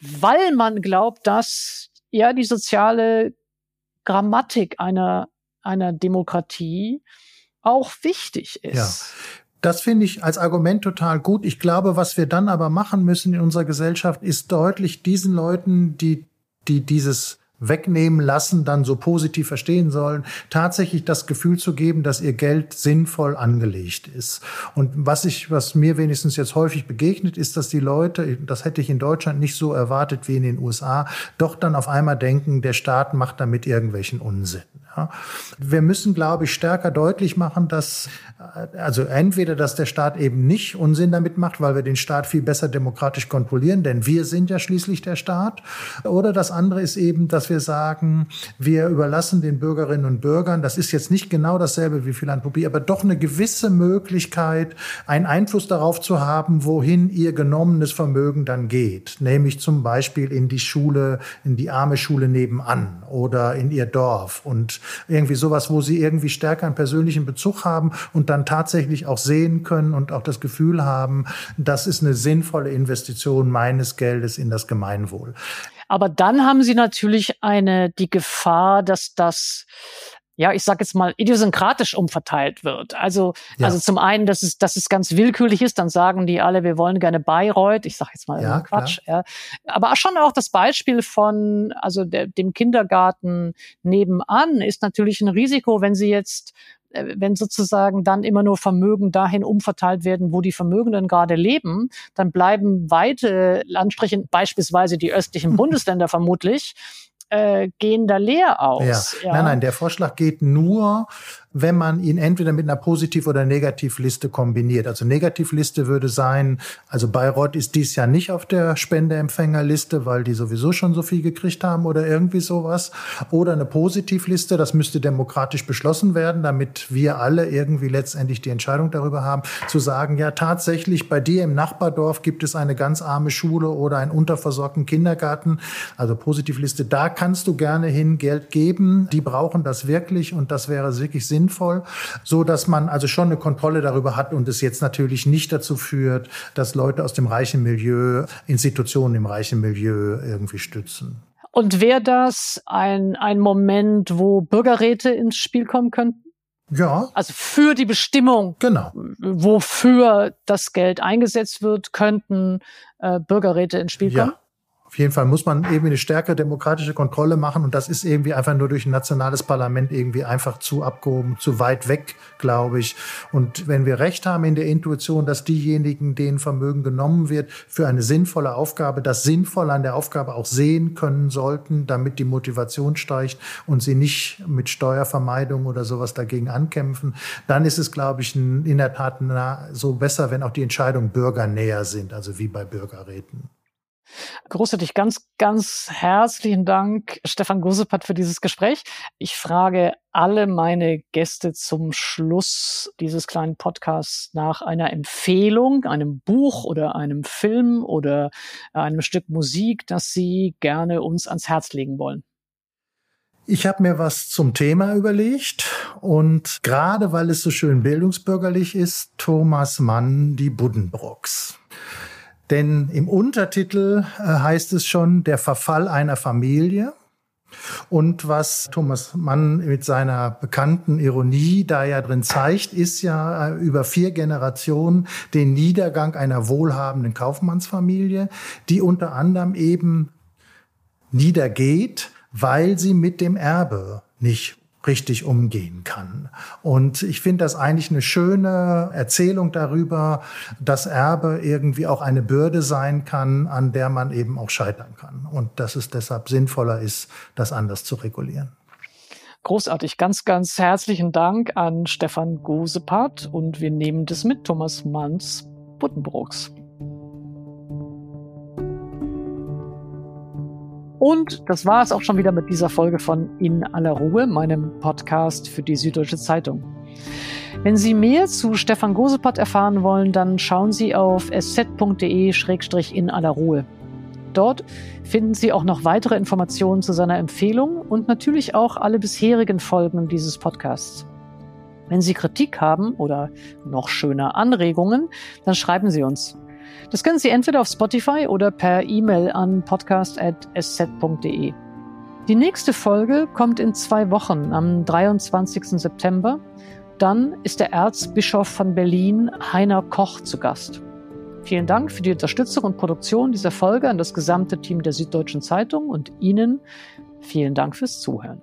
weil man glaubt, dass ja die soziale Grammatik einer einer Demokratie auch wichtig ist. Ja. Das finde ich als Argument total gut. Ich glaube, was wir dann aber machen müssen in unserer Gesellschaft, ist deutlich diesen Leuten, die, die dieses wegnehmen lassen, dann so positiv verstehen sollen, tatsächlich das Gefühl zu geben, dass ihr Geld sinnvoll angelegt ist. Und was ich, was mir wenigstens jetzt häufig begegnet, ist, dass die Leute, das hätte ich in Deutschland nicht so erwartet wie in den USA, doch dann auf einmal denken, der Staat macht damit irgendwelchen Unsinn. Ja. Wir müssen, glaube ich, stärker deutlich machen, dass also entweder, dass der Staat eben nicht Unsinn damit macht, weil wir den Staat viel besser demokratisch kontrollieren, denn wir sind ja schließlich der Staat. Oder das andere ist eben, dass wir sagen, wir überlassen den Bürgerinnen und Bürgern, das ist jetzt nicht genau dasselbe wie Philanthropie, aber doch eine gewisse Möglichkeit, einen Einfluss darauf zu haben, wohin ihr genommenes Vermögen dann geht. Nämlich zum Beispiel in die Schule, in die arme Schule nebenan oder in ihr Dorf und irgendwie sowas, wo sie irgendwie stärker einen persönlichen Bezug haben und dann tatsächlich auch sehen können und auch das Gefühl haben, das ist eine sinnvolle Investition meines Geldes in das Gemeinwohl. Aber dann haben sie natürlich eine, die Gefahr, dass das ja, ich sage jetzt mal, idiosynkratisch umverteilt wird. Also, ja. also zum einen, dass es, dass es ganz willkürlich ist, dann sagen die alle, wir wollen gerne Bayreuth. Ich sage jetzt mal ja, Quatsch. Ja. Aber schon auch das Beispiel von, also der, dem Kindergarten nebenan ist natürlich ein Risiko, wenn sie jetzt äh, wenn sozusagen dann immer nur Vermögen dahin umverteilt werden, wo die Vermögenden gerade leben, dann bleiben weite Landstriche, beispielsweise die östlichen Bundesländer vermutlich, äh, gehen da leer aus. Ja. ja. Nein, nein, der Vorschlag geht nur wenn man ihn entweder mit einer Positiv- oder Negativliste kombiniert. Also Negativliste würde sein, also Bayreuth ist dies Jahr nicht auf der Spendeempfängerliste, weil die sowieso schon so viel gekriegt haben oder irgendwie sowas. Oder eine Positivliste, das müsste demokratisch beschlossen werden, damit wir alle irgendwie letztendlich die Entscheidung darüber haben, zu sagen, ja tatsächlich, bei dir im Nachbardorf gibt es eine ganz arme Schule oder einen unterversorgten Kindergarten. Also Positivliste, da kannst du gerne hin Geld geben. Die brauchen das wirklich und das wäre wirklich sinnvoll sinnvoll, so dass man also schon eine Kontrolle darüber hat und es jetzt natürlich nicht dazu führt, dass Leute aus dem reichen Milieu Institutionen im reichen Milieu irgendwie stützen. Und wäre das ein, ein Moment, wo Bürgerräte ins Spiel kommen könnten? Ja. Also für die Bestimmung, genau. wofür das Geld eingesetzt wird, könnten äh, Bürgerräte ins Spiel kommen. Ja. Auf jeden Fall muss man irgendwie eine stärkere demokratische Kontrolle machen und das ist irgendwie einfach nur durch ein nationales Parlament irgendwie einfach zu abgehoben, zu weit weg, glaube ich. Und wenn wir recht haben in der Intuition, dass diejenigen, denen Vermögen genommen wird, für eine sinnvolle Aufgabe, das Sinnvolle an der Aufgabe auch sehen können sollten, damit die Motivation steigt und sie nicht mit Steuervermeidung oder sowas dagegen ankämpfen, dann ist es, glaube ich, in der Tat so besser, wenn auch die Entscheidungen bürgernäher sind, also wie bei Bürgerräten. Großartig, ganz, ganz herzlichen Dank, Stefan Gosepat, für dieses Gespräch. Ich frage alle meine Gäste zum Schluss dieses kleinen Podcasts nach einer Empfehlung, einem Buch oder einem Film oder einem Stück Musik, das Sie gerne uns ans Herz legen wollen. Ich habe mir was zum Thema überlegt und gerade weil es so schön bildungsbürgerlich ist, Thomas Mann, die Buddenbrooks. Denn im Untertitel äh, heißt es schon der Verfall einer Familie. Und was Thomas Mann mit seiner bekannten Ironie da ja drin zeigt, ist ja äh, über vier Generationen den Niedergang einer wohlhabenden Kaufmannsfamilie, die unter anderem eben niedergeht, weil sie mit dem Erbe nicht richtig umgehen kann. Und ich finde das eigentlich eine schöne Erzählung darüber, dass Erbe irgendwie auch eine Bürde sein kann, an der man eben auch scheitern kann. Und dass es deshalb sinnvoller ist, das anders zu regulieren. Großartig. Ganz, ganz herzlichen Dank an Stefan Gosepart und wir nehmen das mit Thomas Manns Buttenbrooks. Und das war es auch schon wieder mit dieser Folge von In aller Ruhe, meinem Podcast für die Süddeutsche Zeitung. Wenn Sie mehr zu Stefan Gosepott erfahren wollen, dann schauen Sie auf sz.de-in aller Ruhe. Dort finden Sie auch noch weitere Informationen zu seiner Empfehlung und natürlich auch alle bisherigen Folgen dieses Podcasts. Wenn Sie Kritik haben oder noch schöner Anregungen, dann schreiben Sie uns. Das können Sie entweder auf Spotify oder per E-Mail an podcast.sz.de. Die nächste Folge kommt in zwei Wochen am 23. September. Dann ist der Erzbischof von Berlin, Heiner Koch, zu Gast. Vielen Dank für die Unterstützung und Produktion dieser Folge an das gesamte Team der Süddeutschen Zeitung und Ihnen vielen Dank fürs Zuhören.